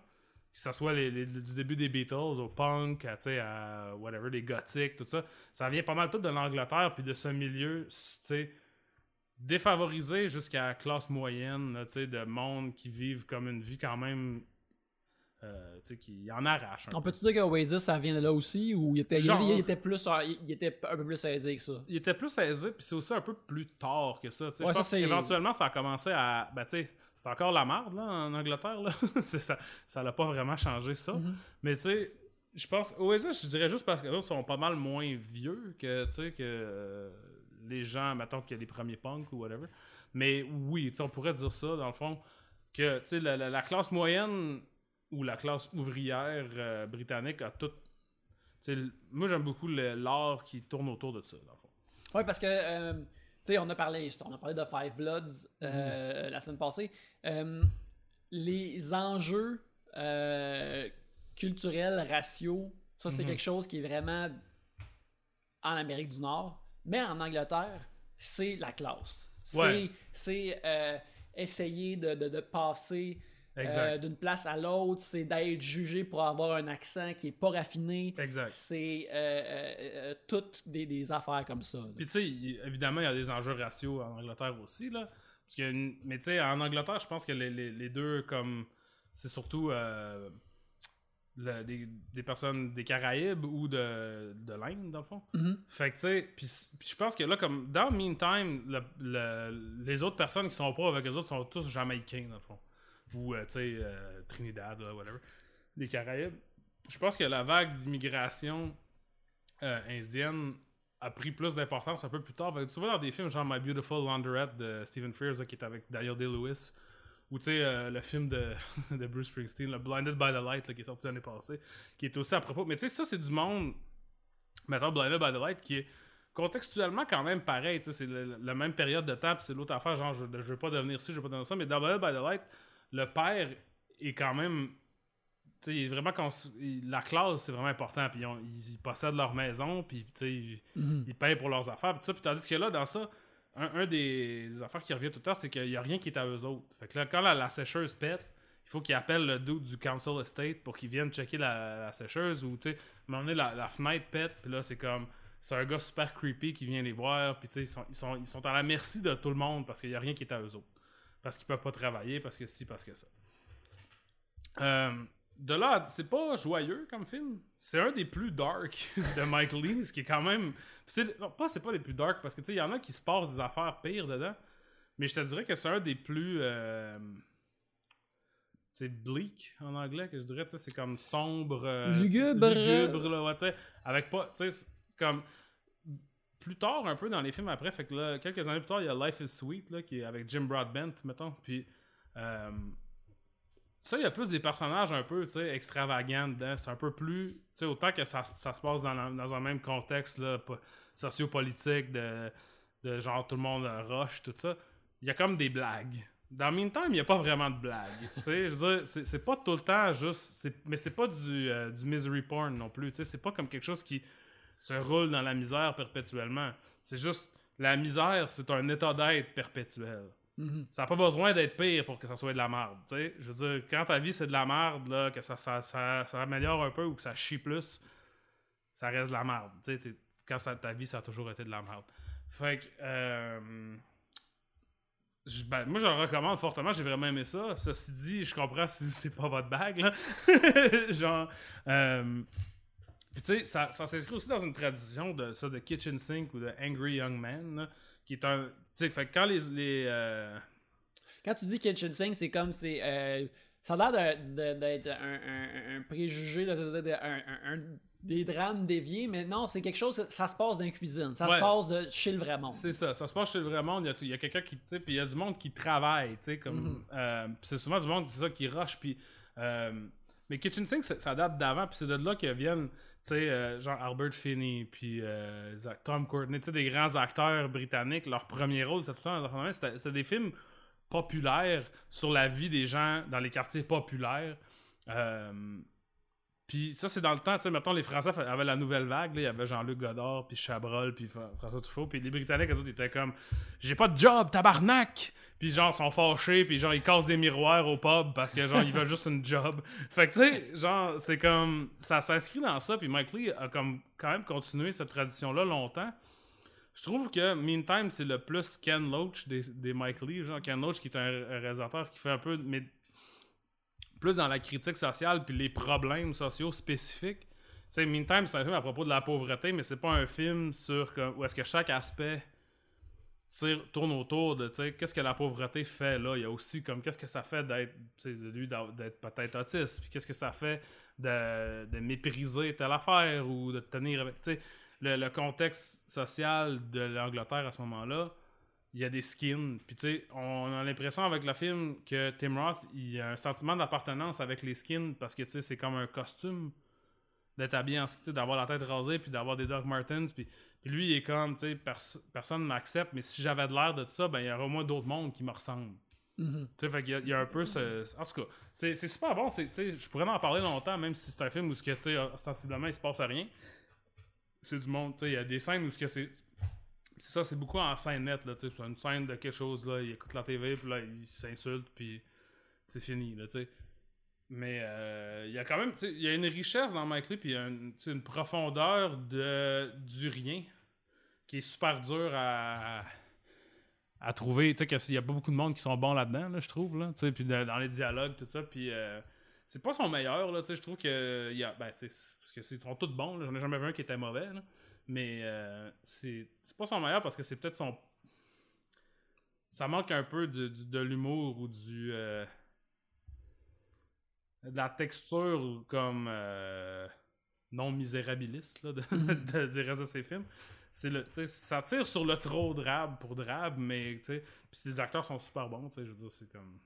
Que ce soit du début des Beatles au punk, à, à whatever, les gothiques, tout ça. Ça vient pas mal tout de l'Angleterre, puis de ce milieu, tu sais, défavorisé jusqu'à la classe moyenne, là, de monde qui vivent comme une vie quand même. euh, qui en arrache. un On peu. peut-tu dire que Oasis, ça vient de là aussi, ou il était, il- Genre. il, était plus, il, il était un peu plus aisé que ça? il était plus aisé, puis c'est aussi un peu plus tard que ça. Ouais, je ça, pense qu'éventuellement, ça a commencé à. Ben, tu sais, c'est encore la merde, là, en Angleterre, là. Ça ça l'a pas vraiment changé, ça. Mhm. Mais, tu sais, je pense. Oasis, je dirais juste parce que eux sont pas mal moins vieux que, tu sais, que euh, les gens, mettons, que les premiers punks ou whatever. Mais oui, on pourrait dire ça, dans le fond, que, la, la- la classe moyenne ou la classe ouvrière euh, britannique a tout. moi, j'aime beaucoup l'art qui tourne autour de ça, dans le fond. Oui, parce que, euh, tu sais, on a parlé, on a parlé de Five Bloods euh, la semaine passée. Les enjeux culturels, raciaux, ça, c'est Mhm. quelque chose qui est vraiment en Amérique du Nord. Mais en Angleterre, c'est la classe. C'est Ouais. c'est, euh, essayer de, de- de passer euh, d'une place à l'autre, c'est d'être jugé pour avoir un accent qui est pas raffiné. Exact. C'est euh, toutes des, des affaires comme ça. Puis tu sais, évidemment, il y a des enjeux raciaux en Angleterre aussi, là. Parce une- Mais tu sais, en Angleterre, je pense que les, les- les deux, comme... C'est surtout le- des, des personnes des Caraïbes ou de, de l'Inde, dans le fond. Mhm. Fait que tu sais, puis je pense que là, comme dans Meantime, le- le- les autres personnes qui sont pas avec eux autres sont tous jamaïcains, dans le fond. Ou, euh, tu sais, euh, Trinidad, là, whatever. Des Caraïbes. Je pense que la vague d'immigration euh, indienne a pris plus d'importance un peu plus tard. Fait que tu vois dans des films genre My Beautiful Laundrette de Stephen Frears, là, qui est avec Daniel Day-Lewis, ou tu sais, euh, le film de, de Bruce Springsteen, le Blinded by the Light, là, qui est sorti l'année passée, qui est aussi à propos. Mais tu sais, ça, c'est du monde, mettons, Blinded by the Light, qui est contextuellement quand même pareil. tu sais, C'est la même période de temps, puis c'est l'autre affaire, genre, je, je veux pas devenir ci, je veux pas devenir ça. Mais dans Blinded by the Light, le père est quand même. Tu sais, vraiment. il- la classe, c'est vraiment important. Puis ils, possèdent leur maison, puis tu sais, ils, Mhm. ils payent pour leurs affaires. Puis ça, puis tandis que là, dans ça, un, des, affaires qui revient tout le temps, c'est qu'il n'y a rien qui est à eux autres. Fait que là, quand la, sécheuse pète, il faut qu'ils appellent le dude du Council Estate pour qu'ils viennent checker la, sécheuse ou, tu sais, donné, la, la fenêtre pète, puis là, c'est comme. C'est un gars super creepy qui vient les voir, puis tu sais, ils sont, ils, sont, ils sont à la merci de tout le monde parce qu'il n'y a rien qui est à eux autres. Parce qu'ils peuvent pas travailler, parce que si, parce que ça. Euh, de là, c'est pas joyeux comme film. C'est un des plus dark de Mike Lee, ce qui est quand même. C'est, pas, c'est pas les plus dark parce que tu sais, il y en a qui se passent des affaires pires dedans. Mais je te dirais que c'est un des plus. euh, c'est bleak en anglais que je dirais, tu sais, c'est comme sombre. euh, Lugubre. lugubre, là, ouais, tu sais. Avec pas. Tu sais, comme. Plus tard, un peu dans les films après, fait que là, quelques années plus tard, il y a Life is Sweet, là, qui est avec Jim Broadbent, mettons. Puis. euh, ça, il y a plus des personnages un peu, extravagants dedans. C'est un peu plus, autant que ça, ça se passe dans, dans un même contexte, là, po- sociopolitique, de, de genre tout le monde rush, tout ça. Il y a comme des blagues. Dans Meantime, il n'y a pas vraiment de blagues. c'est, pas tout le temps juste, mais c'est pas du, euh, du misery porn non plus. C'est pas comme quelque chose qui se roule dans la misère perpétuellement. C'est juste, la misère, c'est un état d'être perpétuel. Mhm. Ça n'a pas besoin d'être pire pour que ça soit de la merde. quand ta vie c'est de la merde, que ça, ça, ça, améliore un peu ou que ça chie plus, ça reste de la merde. Quand ta vie, ça a toujours été de la merde. Fait que. euh, ben, moi, je le recommande fortement. J'ai vraiment aimé ça. Ceci dit, je comprends si c'est pas votre bague. Genre. euh, puis tu sais, ça, s'inscrit aussi dans une tradition de ça, de Kitchen Sink ou de Angry Young Man, qui est un. Tu sais, fait que quand les. les euh, Quand tu dis kitchen sink, c'est comme c'est. euh, ça a l'air d'être un, un- un préjugé, là, de- de- de- un- des drames déviés, mais non, c'est quelque chose, ça se passe dans la cuisine. Ça Ouais. se passe de chez le vrai monde. C'est ça, ça se passe chez le vrai monde. Il y a, a quelqu'un qui, tu sais, puis il y a du monde qui travaille, tu sais, comme. Mhm. euh, c'est souvent du monde, c'est ça, qui rush, puis. euh, mais Kitchen Sink, ça, ça date d'avant, puis c'est de là que viennent, tu sais, euh, genre Albert Finney, puis euh, Tom Courtney, tu sais, des grands acteurs britanniques. Leur premier rôle, c'est tout le temps, c'était des films populaires sur la vie des gens dans les quartiers populaires. Euh, Puis ça, c'est dans le temps, tu sais, mettons, les Français avaient la nouvelle vague, là, il y avait Jean-Luc Godard, puis Chabrol, puis Fra- François Truffaut, puis les Britanniques, eux autres, ils étaient comme « J'ai pas de job, tabarnak! » Puis genre, ils sont fâchés, puis genre, ils cassent des miroirs au pub parce que genre, ils veulent juste une job. Fait que tu sais, genre, c'est comme... Ça s'inscrit dans ça, puis Mike Lee a comme quand même continué cette tradition-là longtemps. Je trouve que Meantime, c'est le plus Ken Loach des, Mike Lee. Genre Ken Loach, qui est un, un réalisateur qui fait un peu, mais plus dans la critique sociale puis les problèmes sociaux spécifiques. Tu sais, Meantime, c'est un film à propos de la pauvreté, mais c'est pas un film sur comme, où est-ce que chaque aspect tourne autour de qu'est-ce que la pauvreté fait là? Il y a aussi comme qu'est-ce que ça fait d'être lui d'être peut-être autiste, puis qu'est-ce que ça fait de, mépriser telle affaire ou de tenir avec. Tu sais, le contexte social de l'Angleterre à ce moment-là, il y a des skins. Puis tu sais, on a l'impression avec le film que Tim Roth, il y a un sentiment d'appartenance avec les skins parce que tu sais, c'est comme un costume d'être habillé en ski, tu sais, d'avoir la tête rasée puis d'avoir des Doc Martens. Puis, puis lui, il est comme, tu sais, pers- personne ne m'accepte, mais si j'avais de l'air de ça, ben il y aurait au moins d'autres mondes qui me ressemblent. Mhm. Tu sais, fait qu'il y y, a un peu ce. En tout cas, c'est super bon. c'est- tu sais, Je pourrais en parler longtemps, même si c'est un film où, ostensiblement, il se passe rien. C'est du monde. tu sais, Il y a des scènes où ce que c'est. C'est ça, c'est beaucoup en scène nette. Là, tu sais, c'est une scène de quelque chose. Là, il écoute la TV, puis là, il s'insulte, puis c'est fini. Là, tu sais. Mais euh, il y a quand même. tu sais, Il y a une richesse dans Mike Lee, puis il y a une, profondeur de, du rien qui est super dur à à trouver, tu sais, qu'il y a pas beaucoup de monde qui sont bons là-dedans, là, je trouve, là, tu sais, puis dans les dialogues, tout ça, puis euh, c'est pas son meilleur, là, tu sais, je trouve que, y a, ben, tu sais, parce que sont tous bons, j'en ai jamais vu un qui était mauvais, là, mais euh, c'est pas son meilleur parce que c'est peut-être son... Ça manque un peu de, de l'humour ou du... euh, de la texture comme euh, non misérabiliste, là, de, de- du reste de ses films. C'est le ça tire sur le trop drabe pour drabe mais puis les acteurs sont super bons tu sais je veux dire c'est comme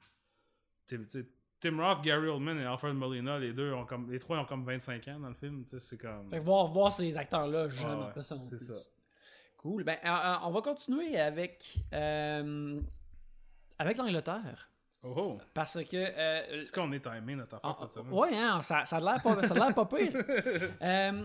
Tim, tu sais, Tim Roth Gary Oldman et Alfred Molina les deux ont comme les trois ont comme 25 ans dans le film tu sais c'est comme Fait que voir, voir ces acteurs-là jeunes, Ouais, ça non c'est ça. Cool. Ben, euh, euh, on va continuer avec, euh, avec l'Angleterre. oh oh Parce que. euh, est-ce qu'on est timé notre affaire Ah, cette semaine ouais, hein, ça, ça a l'air pas, ça a pas pire. Euh,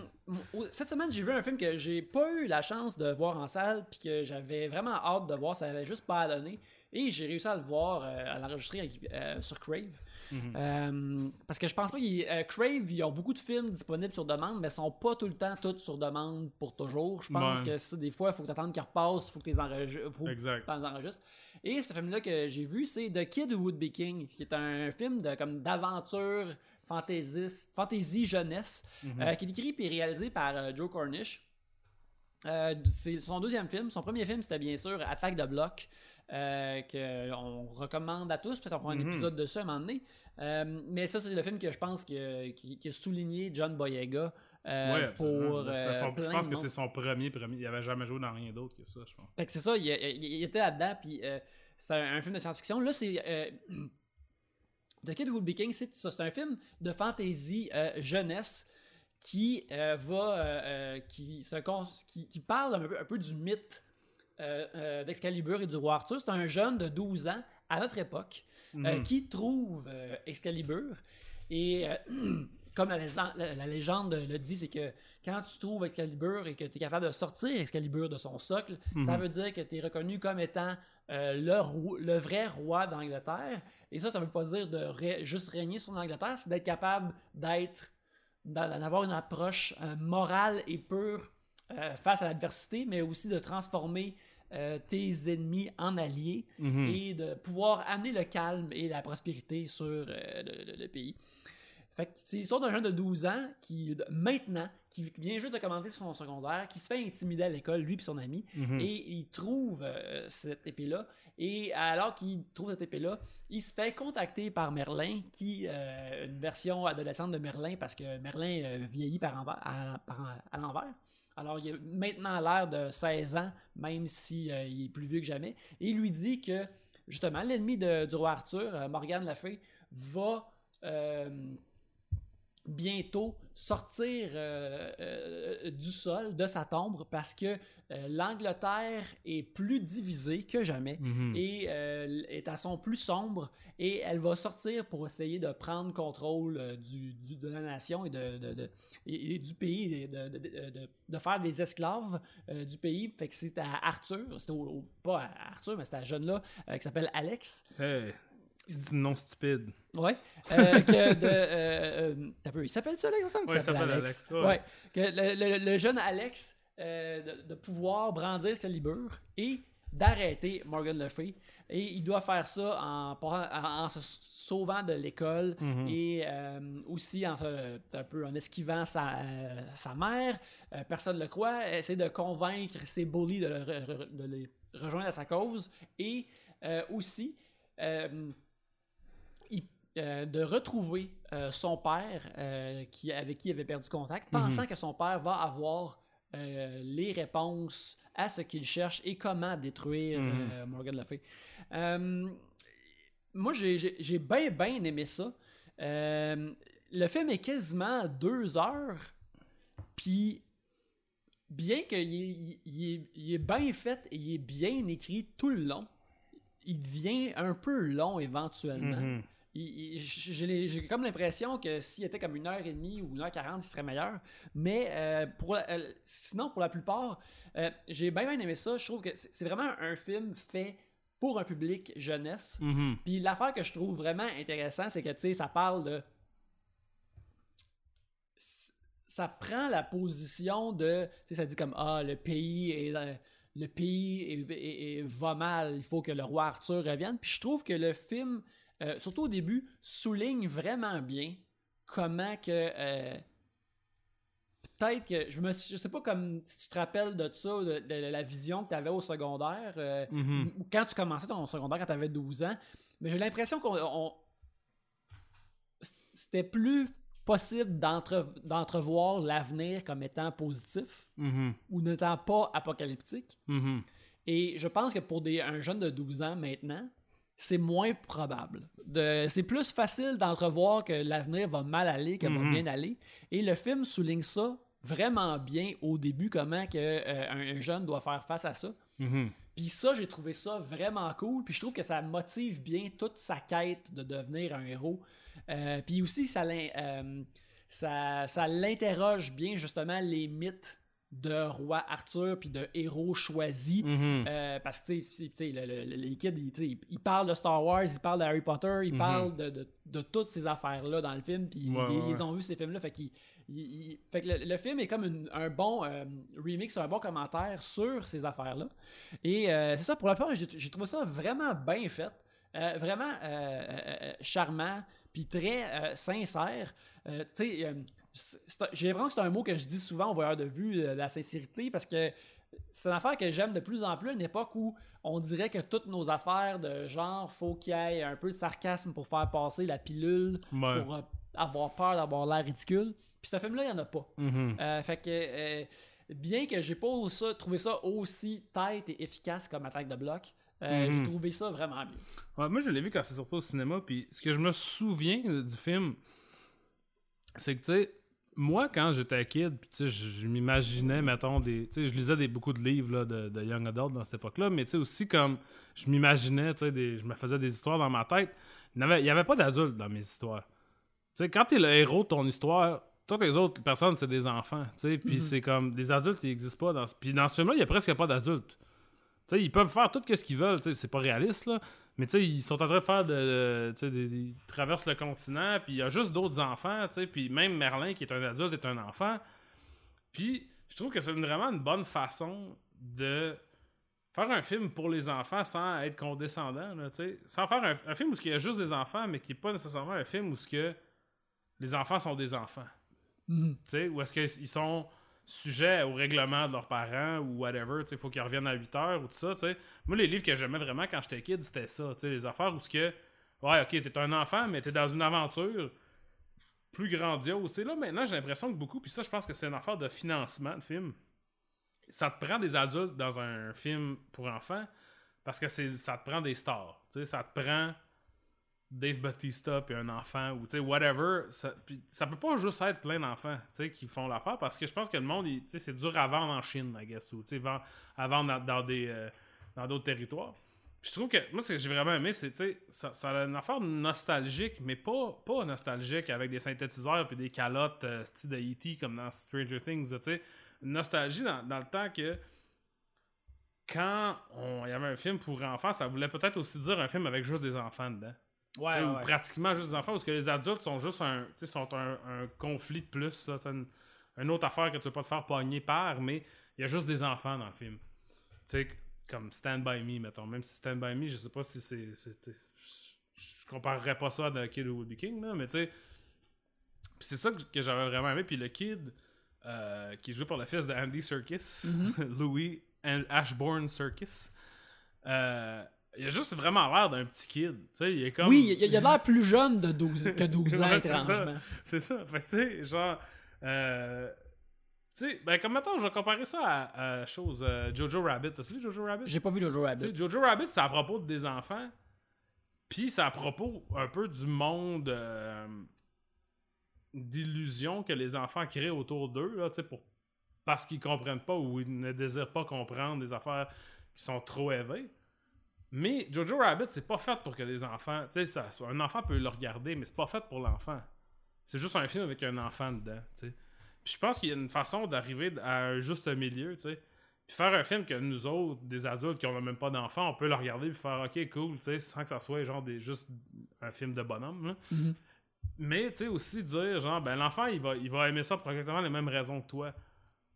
cette semaine, j'ai vu un film que j'ai pas eu la chance de voir en salle, puis que j'avais vraiment hâte de voir, ça avait juste pas à donner. Et j'ai réussi à le voir, euh, à l'enregistrer euh, sur Crave. Mhm. Euh, parce que je pense pas qu'ils. Crave, ils ont beaucoup de films disponibles sur demande, mais ils sont pas tout le temps tous sur demande pour toujours. Je pense Ouais. que ça, des fois, il faut que tu attendes qu'ils repassent, il faut que tu les enregistres. faut Exact. que t'en enregistres. Et ce film-là que j'ai vu, c'est The Kid Who Would Be King, qui est un film de comme d'aventure fantaisiste, fantasy jeunesse, Mhm. euh, qui est écrit et réalisé par euh, Joe Cornish. Euh, c'est son deuxième film. Son premier film, c'était bien sûr Attack the Block, euh, qu'on recommande à tous. Peut-être on prend un Mhm. épisode de ça à un moment donné. Euh, mais ça, c'est le film que je pense que, qui, qui a souligné John Boyega euh, Ouais, pour. Son- je pense que c'est son premier premier il avait jamais joué dans rien d'autre que ça je pense Fait que c'est ça, il, il- il était là-dedans, puis c'est un, un film de science-fiction. Là, c'est. The Kid Who King, c'est ça, c'est un film de fantasy jeunesse qui va. qui, se qui, qui parle un peu, un peu du mythe euh, euh, d'Excalibur et du roi Arthur. C'est un jeune de 12 ans à notre époque euh, Mhm. qui trouve Excalibur. Et comme la, lésen- la- la légende le dit, c'est que quand tu trouves Excalibur et que tu es capable de sortir Excalibur de son socle, ça Mhm. veut dire que tu es reconnu comme étant euh, le, roi- le vrai roi d'Angleterre. Et ça, ça veut pas dire de ré- juste régner sur l'Angleterre, c'est d'être capable d'être, d'a- d'avoir une approche euh, morale et pure euh, face à l'adversité, mais aussi de transformer euh, tes ennemis en alliés Mhm. et de pouvoir amener le calme et la prospérité sur euh, le, le- le pays. Fait c'est l'histoire d'un jeune de 12 ans qui, maintenant, qui vient juste de commencer son secondaire, qui se fait intimider à l'école, lui et son ami, Mhm. et il trouve euh, cette épée-là. Et alors qu'il trouve cette épée-là, il se fait contacter par Merlin, qui une version adolescente de Merlin, parce que Merlin vieillit par à, par- à l'envers. Alors, il a maintenant l'air de 16 ans, même s'il est plus vieux que jamais. Et il lui dit que, justement, l'ennemi de- du roi Arthur, euh, Morgane la Fée, va, euh, bientôt sortir euh, euh, du sol, de sa tombe, parce que euh, l'Angleterre est plus divisée que jamais Mhm. et est à son plus sombre et elle va sortir pour essayer de prendre contrôle du, du- de la nation et, de, de- de- et- et du pays, et de, de- de- faire des esclaves du pays. Fait que c'est à Arthur, c'était pas à Arthur, mais c'était à jeune-là euh, qui s'appelle Alex. Hey, c'est non stupide. Ouais. Euh, que de, euh, euh, il s'appelle-tu Alex? Il me semble qu'il Ouais, il s'appelle Alex. Alex, ouais. Ouais. Que le, le- le jeune Alex de, de pouvoir brandir Excalibur et d'arrêter Morgan Le Fay. Et il doit faire ça en, en- en se sauvant de l'école Mhm. et euh, aussi en, se- un peu en esquivant sa, euh, sa mère. Euh, personne ne le croit. Essayer de convaincre ses bullies de, le de les rejoindre à sa cause. Et aussi euh, de retrouver euh, son père euh, qui, avec qui il avait perdu contact, pensant que son père va avoir les réponses à ce qu'il cherche et comment détruire Mhm. Morgan Le Fay. Moi, j'ai- bien, bien aimé ça. Le film est quasiment deux heures, puis bien qu'il est, il est- il est bien fait et il est bien écrit tout le long, il devient un peu long éventuellement. Mhm. J'ai comme l'impression que s'il était comme une heure et demie ou une heure quarante, il serait meilleur. Mais euh, pour la- euh, sinon, pour la plupart, euh, j'ai bien, bien aimé ça. Je trouve que c'est vraiment un film fait pour un public jeunesse. Mhm. Puis l'affaire que je trouve vraiment intéressant, c'est que tu sais, ça parle de. Ça prend la position de. Tu sais, ça dit comme Ah, le pays est. dans- Le pays est- est- est- va mal, il faut que le roi Arthur revienne. Puis je trouve que le film, euh, surtout au début, souligne vraiment bien comment que. euh, Peut-être que. Je, me, je sais pas comme si tu te rappelles de ça, de, de la vision que tu avais au secondaire. euh, Mhm. ou quand tu commençais ton secondaire quand tu avais 12 ans. Mais j'ai l'impression qu'on. on- C'était plus possible d'entre- d'entrevoir l'avenir comme étant positif Mhm. ou n'étant pas apocalyptique. Mhm. Et je pense que pour des, un jeune de 12 ans maintenant, c'est moins probable. C'est plus facile d'entrevoir que l'avenir va mal aller que va Mhm. bien aller. Et le film souligne ça vraiment bien au début, comment que, euh, un, un jeune doit faire face à ça. Mhm. Puis ça, j'ai trouvé ça vraiment cool. Puis je trouve que ça motive bien toute sa quête de devenir un héros. Euh, puis aussi, ça, euh, ça, ça l'interroge bien justement les mythes de roi Arthur puis de héros choisis. Mhm. Euh, parce que, tu sais, le- le- le- les kids, ils, parlent de Star Wars, ils parlent de Harry Potter, ils Mhm. parlent de, de- de toutes ces affaires-là dans le film, puis ils, Ouais, ils- ouais, ils ouais. ont vu ces films-là, fait, qu'ils- ils- ils- fait que le, le film est comme une- un bon euh, remix, un bon commentaire sur ces affaires-là. Et euh, c'est ça, pour la part, j'ai trouvé ça vraiment bien fait, vraiment charmant, puis très sincère. Tu sais, j'ai l'impression que c'est un mot que je dis souvent au voyeur de vue, euh, la sincérité, parce que c'est une affaire que j'aime de plus en plus, une époque où on dirait que toutes nos affaires de genre, faut qu'il y ait un peu de sarcasme pour faire passer la pilule, Ouais. pour euh, avoir peur d'avoir l'air ridicule. Puis ce film-là, il n'y en a pas. Mhm. Euh, fait que, bien que j'ai pas ça, trouvé ça aussi tête et efficace comme attaque de bloc, euh, Mhm. j'ai trouvé ça vraiment bien. Ouais, moi, je l'ai vu quand c'est sorti au cinéma, puis ce que je me souviens du film, c'est que, tu sais, moi, quand j'étais kid, tu je, je m'imaginais, mettons, des... Tu sais, je lisais des, beaucoup de livres là, de, de Young Adult dans cette époque-là, mais tu sais, aussi comme je m'imaginais, tu je me faisais des histoires dans ma tête, il n'y avait, pas d'adultes dans mes histoires. Tu sais, quand t'es le héros de ton histoire, toutes les autres personnes, c'est des enfants, tu sais, puis Mhm. c'est comme, des adultes, ils n'existent pas dans ce... Puis dans ce film-là, il y a presque pas d'adultes. Ils peuvent faire tout ce qu'ils veulent, c'est pas réaliste, là. Mais ils sont en train de faire de. de- des- des- ils traversent le continent, puis il y a juste d'autres enfants, puis même Merlin, qui est un adulte, est un enfant. Puis je trouve que c'est vraiment une bonne façon de faire un film pour les enfants sans être condescendant, là. Sans faire un, un film où il y a juste des enfants, mais qui n'est pas nécessairement un film où ce que les enfants sont des enfants. Tu sais, ou est-ce qu'ils sont sujets au règlement de leurs parents ou whatever, il faut qu'ils reviennent à 8 heures ou tout ça, tu sais. Moi, les livres que j'aimais vraiment quand j'étais kid, c'était ça, les affaires où ce que, ouais, ok, t'es un enfant, mais t'es dans une aventure plus grandiose. Là, maintenant, j'ai l'impression que beaucoup, puis ça, je pense que c'est une affaire de financement, le film. Ça te prend des adultes dans un film pour enfants parce que ça te prend des stars, ça te prend Dave Batista puis un enfant ou tu sais whatever ça, ça peut pas juste être plein d'enfants tu sais qui font l'affaire parce que je pense que le monde tu sais c'est dur à vendre en Chine I guess ou tu sais à vendre dans, des euh, dans d'autres territoires je trouve que moi ce que j'ai vraiment aimé c'est tu sais ça, ça a une affaire nostalgique mais pas pas nostalgique avec des synthétiseurs puis des calottes euh, de E.T. comme dans Stranger Things tu sais nostalgie dans, dans le temps que quand il y avait un film pour enfants, ça voulait peut-être aussi dire un film avec juste des enfants dedans. Ouais, ou ouais. pratiquement juste des enfants, parce que les adultes sont juste un, sont un, un conflit de plus. Là, une, une autre affaire que tu veux pas te faire pogner par, mais il y a juste des enfants dans le film. Tu sais, comme Stand By Me, mettons. Même si Stand By Me, je sais pas si c'est. Je comparerais pas ça à The Kid Who Would Be King, là, mais tu sais. C'est ça que, que j'avais vraiment aimé. Puis le kid, euh, qui est joué par le fils de Andy Serkis, Louis An- Ashbourne Serkis, euh, il a juste vraiment l'air d'un petit kid. Il est comme. Oui, il, il a l'air plus jeune de 12, que 12 ans, Ouais, c'est ça. étrangement. C'est ça. Fait tu sais, genre. Euh, tu sais, ben, comme mettons, je vais comparer ça à, à chose. euh, Jojo Rabbit. T'as vu Jojo Rabbit? J'ai pas vu sais, Rabbit. Jojo Rabbit, c'est à propos des enfants. Puis c'est à propos un peu du monde euh, d'illusion que les enfants créent autour d'eux, là, tu sais, pour, parce qu'ils comprennent pas ou ils ne désirent pas comprendre des affaires qui sont trop élevées. Mais Jojo Rabbit, c'est pas fait pour que les enfants. Tu sais, un enfant peut le regarder, mais c'est pas fait pour l'enfant. C'est juste un film avec un enfant dedans, tu sais. Puis je pense qu'il y a une façon d'arriver à un juste milieu, tu sais. Puis faire un film que nous autres, des adultes qui ont même pas d'enfants, on peut le regarder et faire OK, cool, tu sais, sans que ça soit genre des, juste un film de bonhomme. là. Mhm. Mais tu sais, aussi dire, genre, ben l'enfant, il va, il va aimer ça pour exactement les mêmes raisons que toi.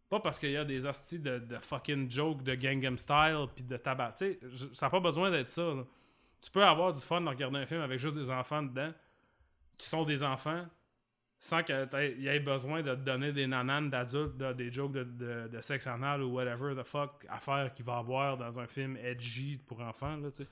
Pas parce qu'il y a des hosties de, fucking jokes de Gangnam Style puis de tabac. Tu sais, ça n'a pas besoin d'être ça. Tu peux avoir du fun de regarder un film avec juste des enfants dedans qui sont des enfants sans qu'il y ait besoin de te donner des nananes d'adultes, de- des jokes de, sexe anal ou whatever the fuck affaire qu'il va avoir dans un film edgy pour enfants. Là, tu sais.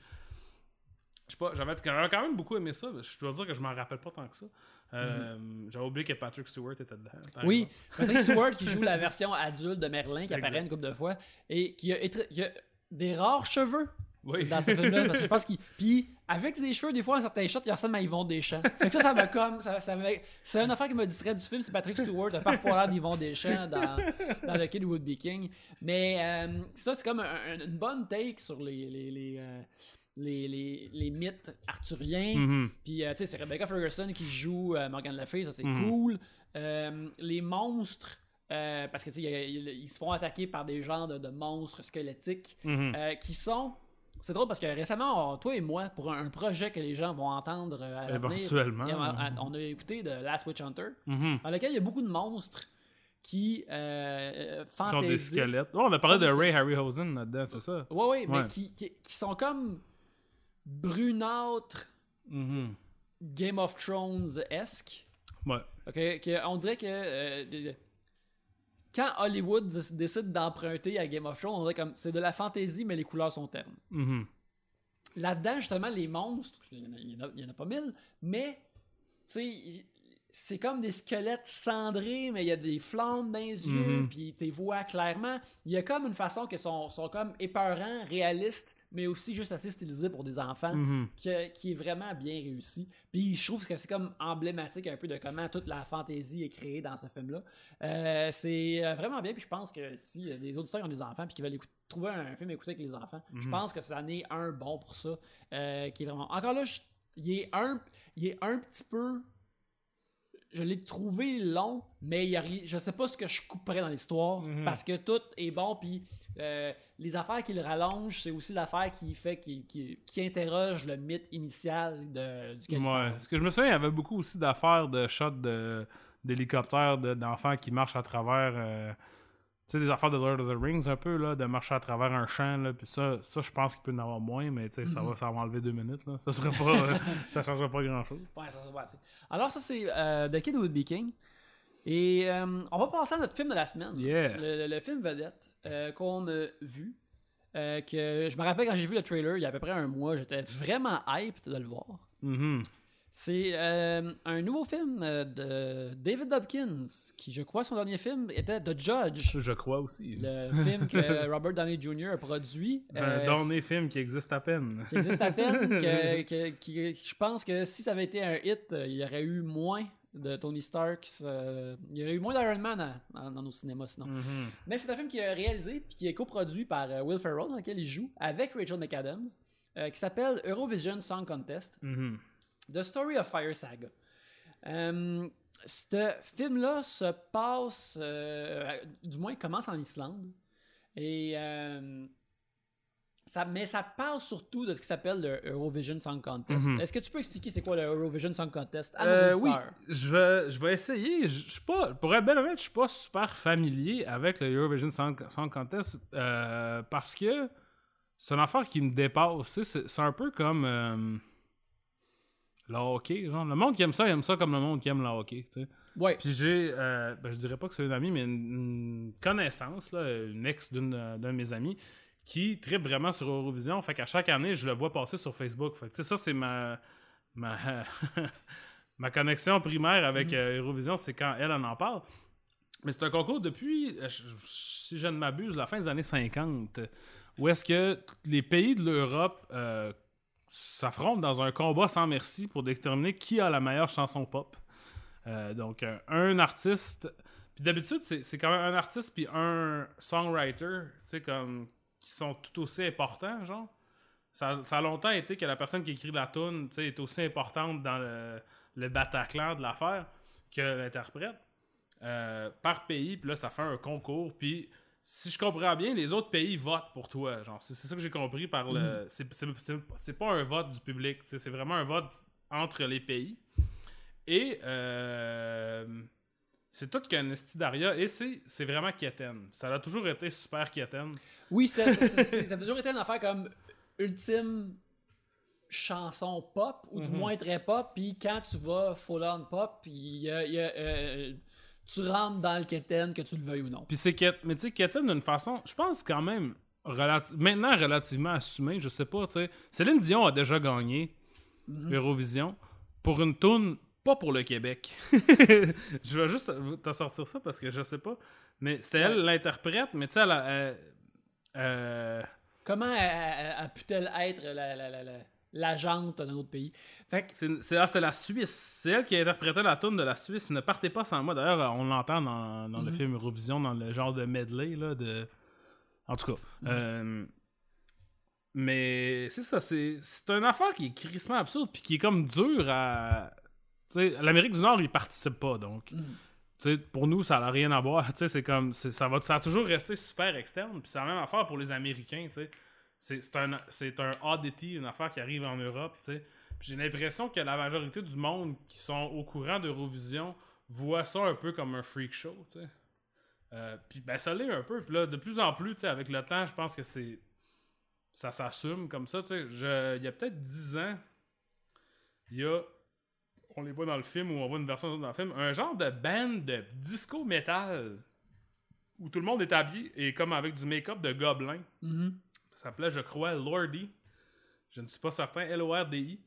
J'avais quand même beaucoup aimé ça. Je dois dire que je m'en rappelle pas tant que ça. Euh, J'avais oublié que Patrick Stewart était dedans. Oui. Patrick Stewart qui joue la version adulte de Merlin qui Exact. apparaît une couple de fois et qui a, étr- qui a des rares cheveux Oui. dans ce film-là parce que je pense qu'il puis avec des cheveux des fois un certain shot il ressemble à Yvon Deschamps fait que ça ça m'a comme ça, c'est une affaire qui m'a distrait du film c'est Patrick Stewart a parfois l'air d'Yvon Deschamps dans, dans The Kid Who Would Be King mais euh, ça c'est comme un- un- une bonne take sur les les, les, euh, les, les- les mythes arthuriens Mhm. puis, euh, tu sais, c'est Rebecca Ferguson qui joue euh, Morgan Le Fay, ça c'est Mhm. cool. Euh, les monstres, euh, parce que, tu sais, ils se font attaquer par des genres de, de monstres squelettiques Mhm. qui sont. C'est drôle parce que récemment, on- toi et moi, pour un, un projet que les gens vont entendre à Éventuellement. a- on a écouté de Last Witch Hunter, dans lequel il y a beaucoup de monstres qui euh, sont des squelettes. Oh, on a parlé de Ray Harryhausen là-dedans, c'est ça? Ouais, ouais, mais qui, qui, qui sont comme brunâtres, Mhm. Game of Thrones-esque. Ouais. Ok, que on dirait que euh, quand Hollywood dé- décide d'emprunter à Game of Thrones, on dirait comme c'est de la fantaisie, mais les couleurs sont ternes. Mhm. Là-dedans, justement, les monstres, il y en a, en pas mille, mais c'est comme des squelettes cendrés, mais il y a des flammes dans les yeux, Mhm. puis tu vois clairement. Il y a comme une façon que sont, sont comme épeurants, réalistes, mais aussi juste assez stylisés pour des enfants Mhm. que- qui est vraiment bien réussi. Puis je trouve que c'est comme emblématique un peu de comment toute la fantaisie est créée dans ce film-là. Euh, c'est euh, vraiment bien, puis je pense que si les auditeurs ont des enfants puis qui veulent écouter- trouver un film à écouter avec les enfants, je Mhm. pense que ça en est un bon pour ça, euh, qui est vraiment... Encore là, je- il, est un, il est un petit peu... Je l'ai trouvé long, mais il y a je sais pas ce que je couperais dans l'histoire, Mhm. parce que tout est bon, puis euh, les affaires qui le rallongent, c'est aussi l'affaire qui fait qui, qui, qui interroge le mythe initial de, du Ouais. Ce que je me souviens, il y avait beaucoup aussi d'affaires de shots d'hélicoptères de- d'enfants qui marchent à travers. euh, tu sais, des affaires de Lord of the Rings un peu, là, de marcher à travers un champ. Là, puis ça, ça je pense qu'il peut en avoir moins, mais tu sais, ça, va, ça va enlever deux minutes. Là. Ça serait pas. euh, ça changerait pas grand chose. Ouais, ça, ça va, c'est- Alors, ça, c'est euh, The Kid Would Be King. Et euh, on va passer à notre film de la semaine. Yeah. Le, le- le film vedette euh, qu'on a vu. que je me rappelle quand j'ai vu le trailer il y a à peu près un mois, j'étais vraiment hyped de le voir. Mhm. C'est euh, un nouveau film euh, de David Hopkins, qui, je crois, son dernier film était The Judge. Je crois aussi. Le film que Robert Downey Jr. a produit. Un Euh, dernier film qui existe à peine. qui existe à peine, que, que- qui- je pense que si ça avait été un hit, il y aurait eu moins de Tony Stark, euh, il y aurait eu moins d'Iron Man à- dans, dans nos cinémas sinon. Mhm. Mais c'est un film qui est réalisé puis qui est coproduit par Will Ferrell, dans lequel il joue, avec Rachel McAdams, qui s'appelle Eurovision Song Contest, Mhm. The Story of Fire Saga. Euh, ce film-là se passe, euh, du moins commence en Islande. Et euh, ça, mais ça parle surtout de ce qui s'appelle le Eurovision Song Contest. Mhm. Est-ce que tu peux expliquer c'est quoi le Eurovision Song Contest à Euh, oui, je vais, je vais essayer. Je, je suis pas, pour être bien honnête, je suis pas super familier avec le Eurovision Song, Song Contest euh, parce que c'est une affaire qui me dépasse. C'est un peu comme le hockey. Genre. Le monde qui aime ça, il aime ça comme le monde qui aime le hockey. tu sais. Ouais. Puis j'ai, euh, ben, je dirais pas que c'est une amie, mais une, une connaissance, là, une ex d'une- d'un de mes amis, qui tripe vraiment sur Eurovision. Fait qu'à chaque année, je le vois passer sur Facebook. Fait que, tu sais, ça, c'est ma, ma, ma connexion primaire avec euh, Eurovision, c'est quand elle en en parle. Mais c'est un concours depuis, euh, si je ne m'abuse, la fin des années 50, où est-ce que les pays de l'Europe euh, s'affrontent dans un combat sans merci pour déterminer qui a la meilleure chanson pop. Euh, donc, un artiste. Puis d'habitude, c'est quand même un artiste puis un songwriter, tu sais, comme. qui sont tout aussi importants, genre. Ça, ça a longtemps été que la personne qui écrit la tune, est aussi importante dans le, le Bataclan de l'affaire que l'interprète. Euh, par pays, puis là, ça fait un concours, puis si je comprends bien, les autres pays votent pour toi. Genre, c'est ça que j'ai compris par le. c'est- c'est- pas un vote du public, c'est vraiment un vote entre les pays. Et euh, c'est tout qu'un estidaria et c'est vraiment quétaine. Ça a toujours été super quétaine. Oui, ça, ça- ça- a toujours été une affaire comme ultime chanson pop, ou du Mhm. moins très pop, puis quand tu vas full on pop, puis il y a- il y a, euh, tu rentres dans le keten, que tu le veuilles ou non. Puis c'est quét- mais tu sais, quétaine d'une façon, je pense quand même, relati- maintenant relativement assumé, je sais pas, tu sais. Céline Dion a déjà gagné Eurovision pour une toune, pas pour le Québec. je vais juste te sortir ça parce que je sais pas. Mais c'était elle l'interprète, mais tu sais, elle a- elle- euh, Comment a, a- a pu-t-elle être la, la, la, la- l'agente d'un autre pays? Fait que, C'est c'est- ah, c'est la Suisse. C'est elle qui a interprété la tune de la Suisse. Ne partez pas sans moi. D'ailleurs, on l'entend dans, dans le Mhm. film Eurovision, dans le genre de medley. Là, de... En tout cas. Mhm. euh, Mais c'est ça. C'est une affaire qui est crissement absurde. Puis qui est comme dure à. L'Amérique du Nord, ils participent pas. Donc, Mhm. pour nous, ça n'a rien à voir. C'est comme. Ça, va, ça a toujours resté super externe. Puis c'est la même affaire pour les Américains. sais. C'est un, un oddity, une affaire qui arrive en Europe. tu sais. J'ai l'impression que la majorité du monde qui sont au courant d'Eurovision voit ça un peu comme un freak show. tu sais. Euh, puis ben, ça l'est un peu. Puis là, de plus en plus, tu sais, avec le temps, je pense que c'est. Ça s'assume comme ça. tu sais. Il y a peut-être 10 ans, il y a. On les voit dans le film ou on voit une version dans le film. Un genre de band de disco metal où tout le monde est habillé et comme avec du make-up de gobelin. Mhm. Ça s'appelait, je crois, Lordi. Je ne suis pas certain. L-O-R-D-I.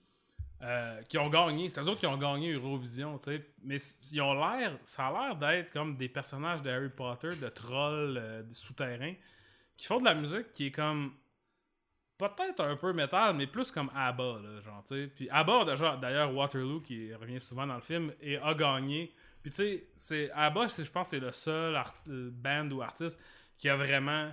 euh, qui ont gagné. C'est eux autres qui ont gagné Eurovision, tu sais. Mais ils ont l'air. Ça a l'air d'être comme des personnages de Harry Potter, de trolls euh, souterrains, qui font de la musique qui est comme. Peut-être un peu métal, mais plus comme ABBA, là, genre, tu sais. Puis ABBA, d'ailleurs, Waterloo, qui revient souvent dans le film, et a gagné. Puis tu sais, ABBA, je pense c'est le seul euh, band ou artiste qui a vraiment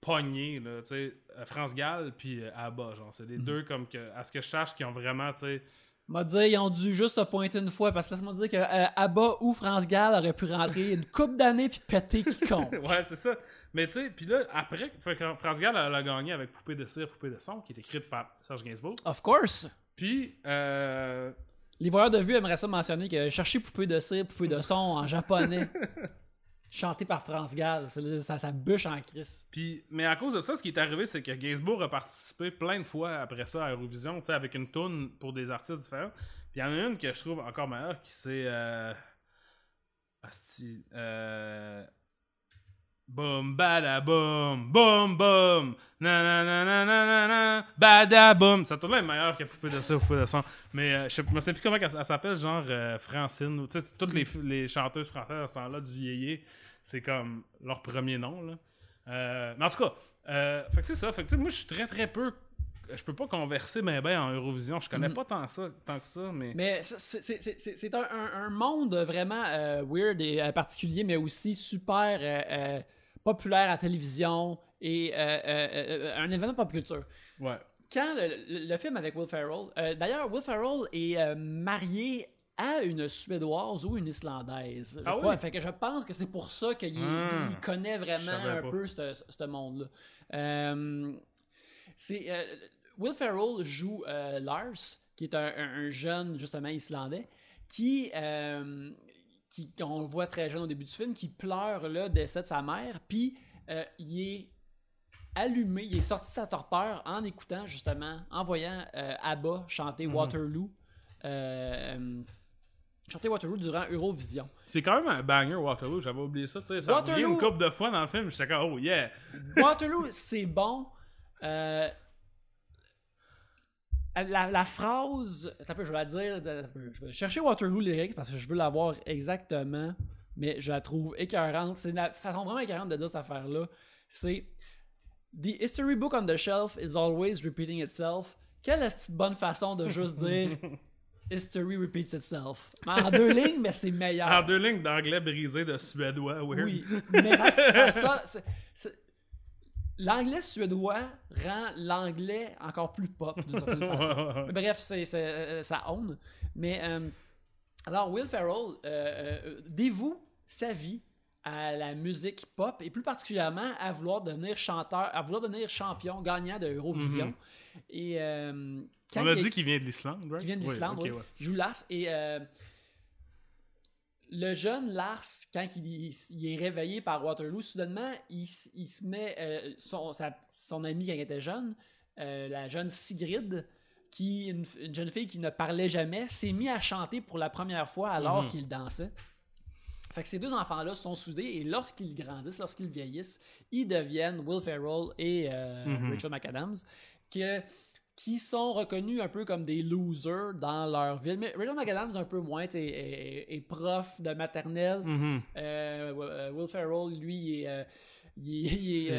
pogné, là, tu sais, euh, France Gall puis euh, ABBA, genre, c'est les deux comme que, à ce que je sache, qui ont vraiment, tu sais, M'a dit, ils ont dû juste se pointer une fois, parce que laisse-moi dire que euh, Abba ou France Gall auraient pu rentrer une coupe d'années puis péter quiconque. ouais, c'est ça. Mais tu sais, puis là, après, France Gall, elle a gagné avec Poupée de cire, Poupée de son, qui est écrite par Serge Gainsbourg. Of course! Puis, euh, Les voyeurs de vue aimeraient ça mentionner que chercher poupée de cire, poupée de son en japonais, chanté par France Gall, ça, ça bûche en crise. Puis, mais à cause de ça, ce qui est arrivé, c'est que Gainsbourg a participé plein de fois après ça à Eurovision, avec une toune pour des artistes différents. Puis il y en a une que je trouve encore meilleure, qui c'est... Euh... euh, Boum, bada, boum, boum, boum, na na na na na na bada, boum. Ça tourne est meilleur que Poupée de ça, Poupée de son. Mais euh, je me sais plus comment elle, elle s'appelle, genre euh, Francine. ou Tu sais, toutes les, les chanteuses françaises à ce temps-là du vieillier, c'est comme leur premier nom, là. Euh, mais en tout cas, euh, fait que c'est ça. Fait que moi, je suis très très peu. Je peux pas converser ben ben en Eurovision. Je connais Mhm. pas tant ça, tant que ça, mais. Mais c'est- un, un- un monde vraiment euh, weird et euh, particulier, mais aussi super euh, populaire à la télévision et euh, euh, euh, un événement pop culture. Ouais. Quand le, le- le film avec Will Ferrell, d'ailleurs, Will Ferrell est marié à une Suédoise ou une Islandaise. Ah oui? Fait que je pense que c'est pour ça qu'il Ah. connaît vraiment un pas. peu ce monde-là. Euh, euh, Will Ferrell joue euh, Lars, qui est un, un- un jeune, justement, islandais, qui, qui, qu'on voit très jeune au début du film, qui pleure le décès de sa mère, puis euh, il est allumé, il est sorti de sa torpeur en écoutant, justement, en voyant euh, ABBA chanter Mhm. Waterloo. euh, chanter Waterloo durant Eurovision. C'est quand même un banger, Waterloo. J'avais oublié ça. Tu sais, ça Waterloo- une couple de fois dans le film. J'étais comme, oh yeah. Waterloo, c'est bon. La, la phrase. Attends un peu, je vais la dire. Je vais chercher Waterloo lyrics parce que je veux l'avoir exactement. Mais je la trouve écœurante. C'est la façon vraiment écœurante de dire cette affaire-là. C'est. The history book on the shelf is always repeating itself. Quelle est bonne façon de juste dire History repeats itself. En deux lignes, mais c'est meilleur. En deux lignes d'anglais brisé de suédois, weird. Oui, mais ça, ça- ça- l'anglais suédois rend l'anglais encore plus pop d'une certaine façon. Bref, c'est, c'est, euh, ça own. Mais euh, alors, Will Ferrell euh, euh, dévoue sa vie à la musique pop et plus particulièrement à vouloir devenir chanteur, à vouloir devenir champion, gagnant de Eurovision. Mhm. Et euh, quand On a il dit qu'il vient de l'Islande, right? qui vient de l'Islande, oui. ouais. Il joue Lars. Et euh, le jeune Lars, quand il, il- il est réveillé par Waterloo, soudainement, il, se met. euh, son, sa- son ami quand il était jeune, euh, la jeune Sigrid, qui, une, une jeune fille qui ne parlait jamais, s'est mis à chanter pour la première fois alors Mhm. qu'il dansait. Fait que ces deux enfants-là sont soudés et lorsqu'ils grandissent, lorsqu'ils vieillissent, ils deviennent Will Ferrell et euh, Mhm. Rachel McAdams, que, qui sont reconnus un peu comme des losers dans leur ville. Mais Rachel McAdams, un peu moins, est, est- est prof de maternelle. Euh, Will Ferrell, lui, il est. euh, il est- il est,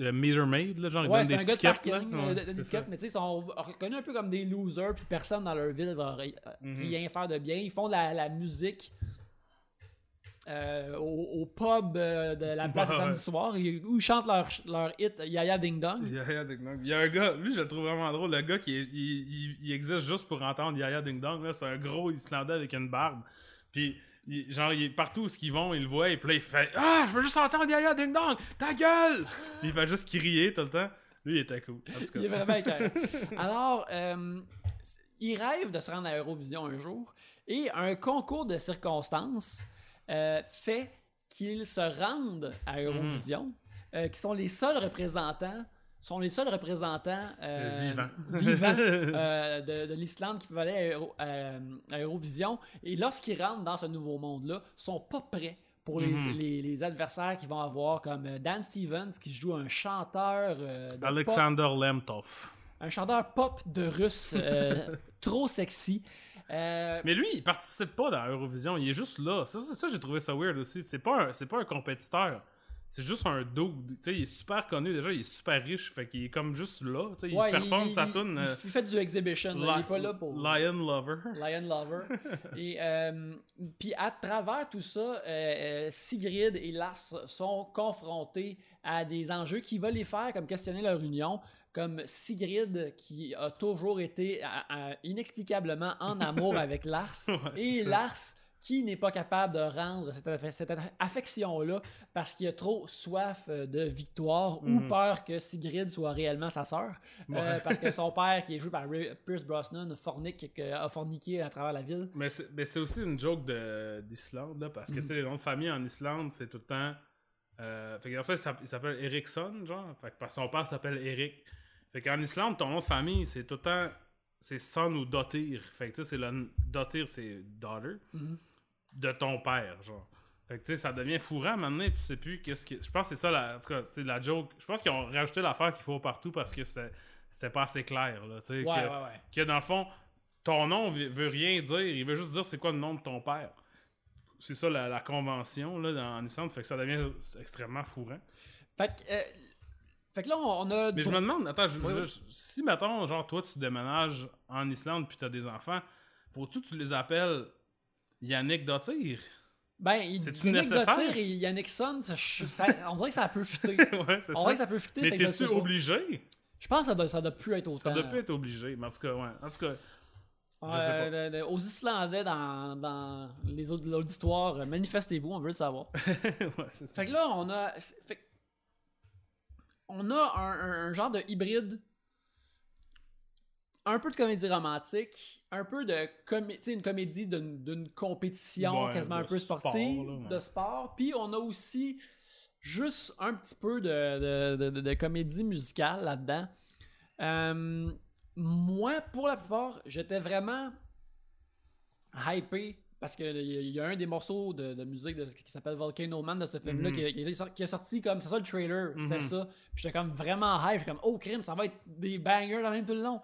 euh, meter maid, là, genre, il Ouais, donne c'est des un gars de parking, Ouais, de- ça. mais tu sais, ils sont reconnus un peu comme des losers, puis personne dans leur ville va Mhm. rien faire de bien. Ils font la, la musique euh, au, au pub euh, de la place Ouais, samedi soir, ils- où ils chantent leur, leur hit Yaya Ding Dong. Yaya Ding Dong. Il y a un gars, lui je le trouve vraiment drôle, le gars qui est- il, il- il existe juste pour entendre Yaya Ding Dong, là, c'est un gros Islandais avec une barbe. Puis il- genre il partout où ils vont, il le voit et puis là il fait Ah, je veux juste entendre Yaya Ding Dong, ta gueule! Puis il fait juste crier tout le temps. Lui il était cool. En tout cas. Il est vraiment écœurant. Alors, euh, il rêve de se rendre à Eurovision un jour et un concours de circonstances euh, fait qu'il se rende à Eurovision, euh, qui sont les seuls représentants sont les seuls représentants euh, Vivants. vivants, euh, de, de l'Islande qui peuvent aller à, Euro- euh, à Eurovision. Et lorsqu'ils rentrent dans ce nouveau monde-là, sont pas prêts pour les, Mhm. les- les adversaires qu'ils vont avoir, comme Dan Stevens qui joue un chanteur de pop Alexander Lemtov. un chanteur pop de russe trop sexy. Euh, Mais lui, il participe pas dans Eurovision, il est juste là. Ça, ça, ça, j'ai trouvé ça weird aussi. C'est pas un, pas un compétiteur. C'est juste un dude. Il est super connu déjà, il est super riche, fait qu'il est comme juste là. Il performe il- sa tune. Il, euh, il fait du exhibition, là, il est pas là pour. Lion Lover. Lion Lover. et euh, puis à travers tout ça, euh, Sigrid et Lars sont confrontés à des enjeux qui vont les faire comme questionner leur union, comme Sigrid qui a toujours été à- à- inexplicablement en amour avec Lars Ouais, et ça. Lars qui n'est pas capable de rendre cette, aff- cette affection-là parce qu'il a trop soif euh, de victoire ou Mhm. peur que Sigrid soit réellement sa sœur. Euh, parce que son père, qui est joué par Ray- Pierce Brosnan, fornique, que- a forniqué à travers la ville. Mais c'est, aussi une joke de, d'Islande, parce que tu sais, les noms de famille en Islande, c'est tout le temps. Euh, fait que dans ça, il s'app- il s'appelle Eriksson, genre. Fait que son père s'appelle Eric. Fait qu'en Islande, ton nom de famille, c'est tout le temps. C'est son ou dotir. Fait que tu sais, c'est le. Dotir, c'est daughter. Mhm. De ton père, genre. Fait que, tu sais, ça devient fourrant. Maintenant, tu sais plus qu'est-ce que. Je pense que c'est ça, la, en tout cas, tu sais, la joke. Je pense qu'ils ont rajouté l'affaire qu'il faut partout parce que c'était pas assez clair, là. Tu sais, Ouais, que, ouais, ouais. que dans le fond, ton nom veut veut rien dire. Il veut juste dire c'est quoi le nom de ton père. C'est ça la, la convention, là, en Islande. Fait que ça devient extrêmement fourrant. Fait que, euh, fait que là, on a. Mais je me demande, attends, je- Oui, je- oui. je- si mettons, genre, toi, tu déménages en Islande puis t'as des enfants, faut-tu que tu les appelles Yannick Dottir? Ben, il Yannick? Dottir et Yannick Son, ça, on dirait que ça peut fitter. ouais, c'est on ça. dirait que ça peut fitter. Mais t'es-tu obligé? Je pense que ça doit, ça doit plus être autant. Ça doit pas être obligé, mais en tout cas, ouais. En tout cas, Euh, de- aux Islandais dans, dans les autres l'auditoire, euh, manifestez-vous, on veut le savoir. ouais, c'est ça. fait que là, on a. fait on a un, un- un genre de hybride. Un peu de comédie romantique, un peu de comé- tu sais, une comédie d'une compétition Ouais, quasiment un peu sport, sportive, là, de sport. Puis on a aussi juste un petit peu de, de, de- de comédie musicale là-dedans. Euh, moi, pour la plupart, j'étais vraiment hypé parce qu'il y, y a un des morceaux de, de musique de- qui s'appelle Volcano Man de ce film-là Mhm. qui, a- qui qui est sorti comme c'est ça le trailer, c'était Mhm. ça. Puis j'étais comme vraiment hype, j'étais comme oh crime, ça va être des bangers dans le même tout le long.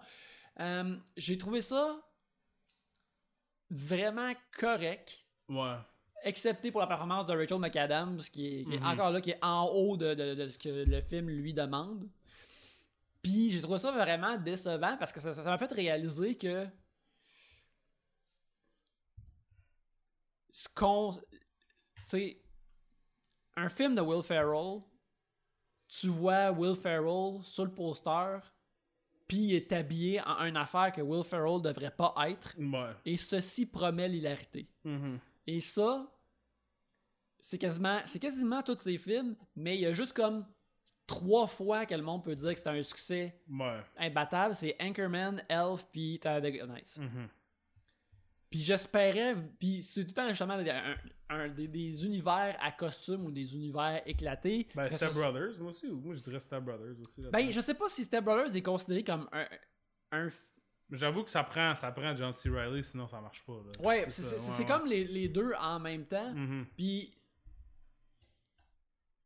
Euh, J'ai trouvé ça vraiment correct. Ouais. Excepté pour la performance de Rachel McAdams, qui est, qui est Mhm. encore là, qui est en haut de, de- de ce que le film lui demande. Puis j'ai trouvé ça vraiment décevant parce que ça m'a fait réaliser que ce qu'on. Tu sais, un film de Will Ferrell, tu vois Will Ferrell sur le poster, puis il est habillé en une affaire que Will Ferrell devrait pas être, Ouais. et ceci promet l'hilarité. Mhm. Et ça, c'est quasiment, c'est quasiment tous ces films, mais il y a juste comme trois fois que le monde peut dire que c'est un succès Ouais. imbattable. C'est Anchorman, Elf, puis Talladega Nights. Mhm. Puis j'espérais, puis c'est tout le temps justement un, un- des, des univers à costume ou des univers éclatés. Ben, Step Brothers, moi aussi. ou Moi, je dirais Step Brothers aussi. Ben, je sais pas si Step Brothers est considéré comme un. un J'avoue que ça prend, ça prend John C. Reilly, sinon ça marche pas. là. ouais, c'est ouais, comme les, les deux en même temps. Mhm. Puis,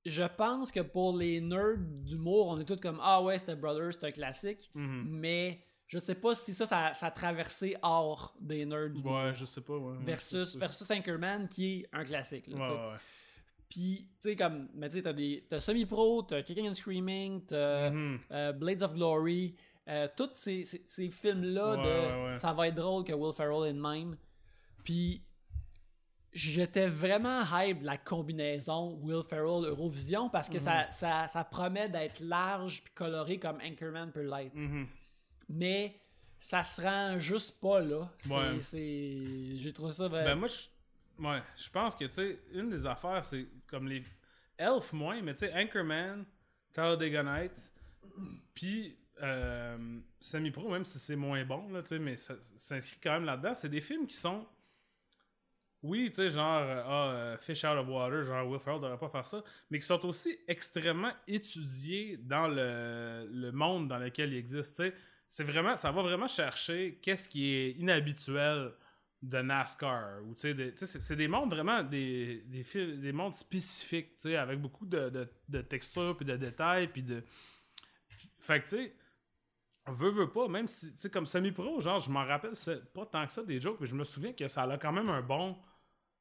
je pense que pour les nerds d'humour, on est tous comme Ah ouais, Step Brothers, c'est un classique. Mhm. Mais je sais pas si ça, ça, ça a traversé hors des nerds. Ouais, je sais pas. Ouais, versus, Ouais, versus Anchorman qui est un classique. là, ouais. Puis, tu sais, comme, mais tu sais, t'as Semi-Pro, t'as Kicking and Screaming, t'as Mhm. euh, Blades of Glory, euh, tous ces, ces, ces films-là de ça va être drôle que Will Ferrell est de même. Puis, j'étais vraiment hype de la combinaison Will Ferrell Eurovision parce que Mhm. ça, ça, ça promet d'être large puis coloré comme Anchorman peut l'être. Mhm. Mais ça se rend juste pas là. C'est, Ouais. c'est- J'ai trouvé ça. Ben, moi, je. Ouais, je pense que, tu sais, une des affaires, c'est comme les. Elf, moins, mais tu sais, Anchorman, Talladega Nights, puis euh, Semi-Pro, même si c'est moins bon, là, tu sais, mais ça, ça s'inscrit quand même là-dedans. C'est des films qui sont. Oui, tu sais, genre, euh, ah, euh, Fish Out of Water, genre Will Ferrell devrait pas faire ça, mais qui sont aussi extrêmement étudiés dans le, le monde dans lequel ils existent, tu sais. C'est vraiment, ça va vraiment chercher qu'est-ce qui est inhabituel de NASCAR. Ou, c'est des mondes vraiment, des, des, des mondes spécifiques, avec beaucoup de, de, de textures, puis de détails, puis de... Fait que, tu sais, veut, veut pas, même si, tu sais, comme semi-pro, genre, je m'en rappelle pas tant que ça des jokes, mais je me souviens que ça a quand même un bon...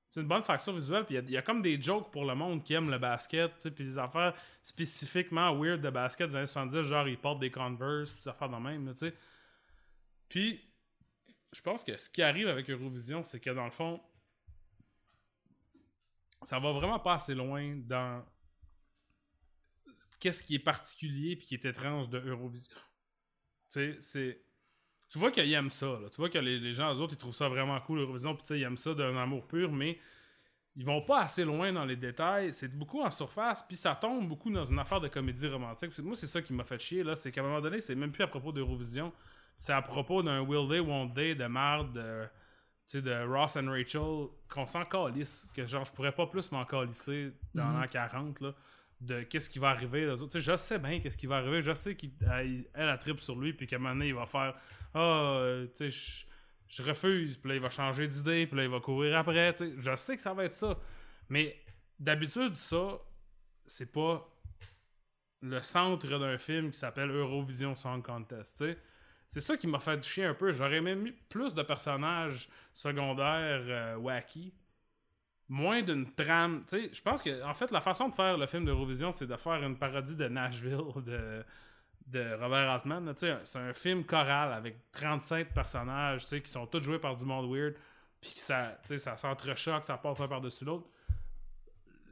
C'est une bonne facture visuelle, puis il y a- comme des jokes pour le monde qui aime le basket, puis des affaires spécifiquement weird de basket des années 70, genre ils portent des Converse, puis des affaires de même, sais. Puis, je pense que ce qui arrive avec Eurovision, c'est que dans le fond, ça va vraiment pas assez loin dans qu'est-ce qui est particulier puis qui est étrange de Eurovision. Tu sais, c'est. Tu vois qu'ils aiment ça, là. Tu vois que les, les gens, eux autres, ils trouvent ça vraiment cool, l'Eurovision, puis tu sais, ils aiment ça d'un amour pur, mais ils vont pas assez loin dans les détails. C'est beaucoup en surface, puis ça tombe beaucoup dans une affaire de comédie romantique. Moi, c'est ça qui m'a fait chier, là. C'est qu'à un moment donné, c'est même plus à propos d'Eurovision. C'est à propos d'un Will Day, Won't Day, de marde, de, tu sais, de Ross and Rachel, qu'on s'en calisse. Que genre, je pourrais pas plus m'en calisser dans Mhm. l'an 40, là. De qu'est-ce qui va arriver. je sais bien qu'est-ce qui va arriver. Je sais qu'elle elle, a tripe sur lui, puis qu'à un moment donné, il va faire Ah, euh, tu sais, je- refuse. Puis là, il va changer d'idée, puis là, il va courir après. Je sais que ça va être ça. Mais d'habitude, ça, c'est pas le centre d'un film qui s'appelle Eurovision Song Contest. C'est ça qui m'a fait chier un peu. J'aurais même mis plus de personnages secondaires euh, wacky. Moins d'une trame. Tu sais, je pense que, en fait, la façon de faire le film d'Eurovision, c'est de faire une parodie de Nashville de, de Robert Altman. Tu sais, C'est un film choral avec 35 personnages tu sais, qui sont tous joués par du monde weird. Puis ça, tu sais, ça s'entrechoque, ça passe un par-dessus l'autre.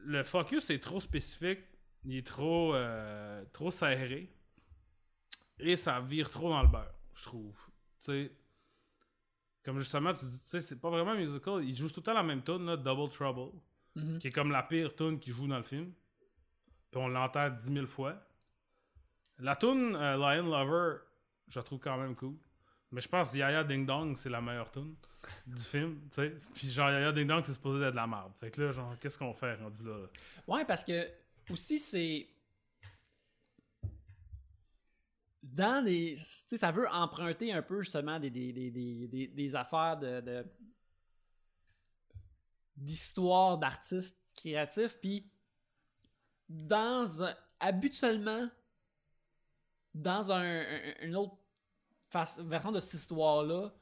Le focus est trop spécifique. Il est trop, euh, trop serré. Et ça vire trop dans le beurre, je trouve. Tu sais, comme justement, tu dis, tu sais, c'est pas vraiment un musical. Il joue tout le temps la même tune, là, Double Trouble, Mhm. qui est comme la pire tune qu'il joue dans le film. Puis on l'entend 10 000 fois. La tune euh, Lion Lover, je la trouve quand même cool. Mais je pense Yaya Ding Dong, c'est la meilleure tune du film, tu sais. Puis genre, Yaya Ding Dong, c'est supposé être de la merde. Fait que là, genre, qu'est-ce qu'on fait rendu là? là? Ouais, parce que aussi c'est dans des tu sais ça veut emprunter un peu justement des des, des, des, des- affaires de, d'histoire d'artistes créatifs puis dans habituellement dans un, un- une autre version de cette histoire là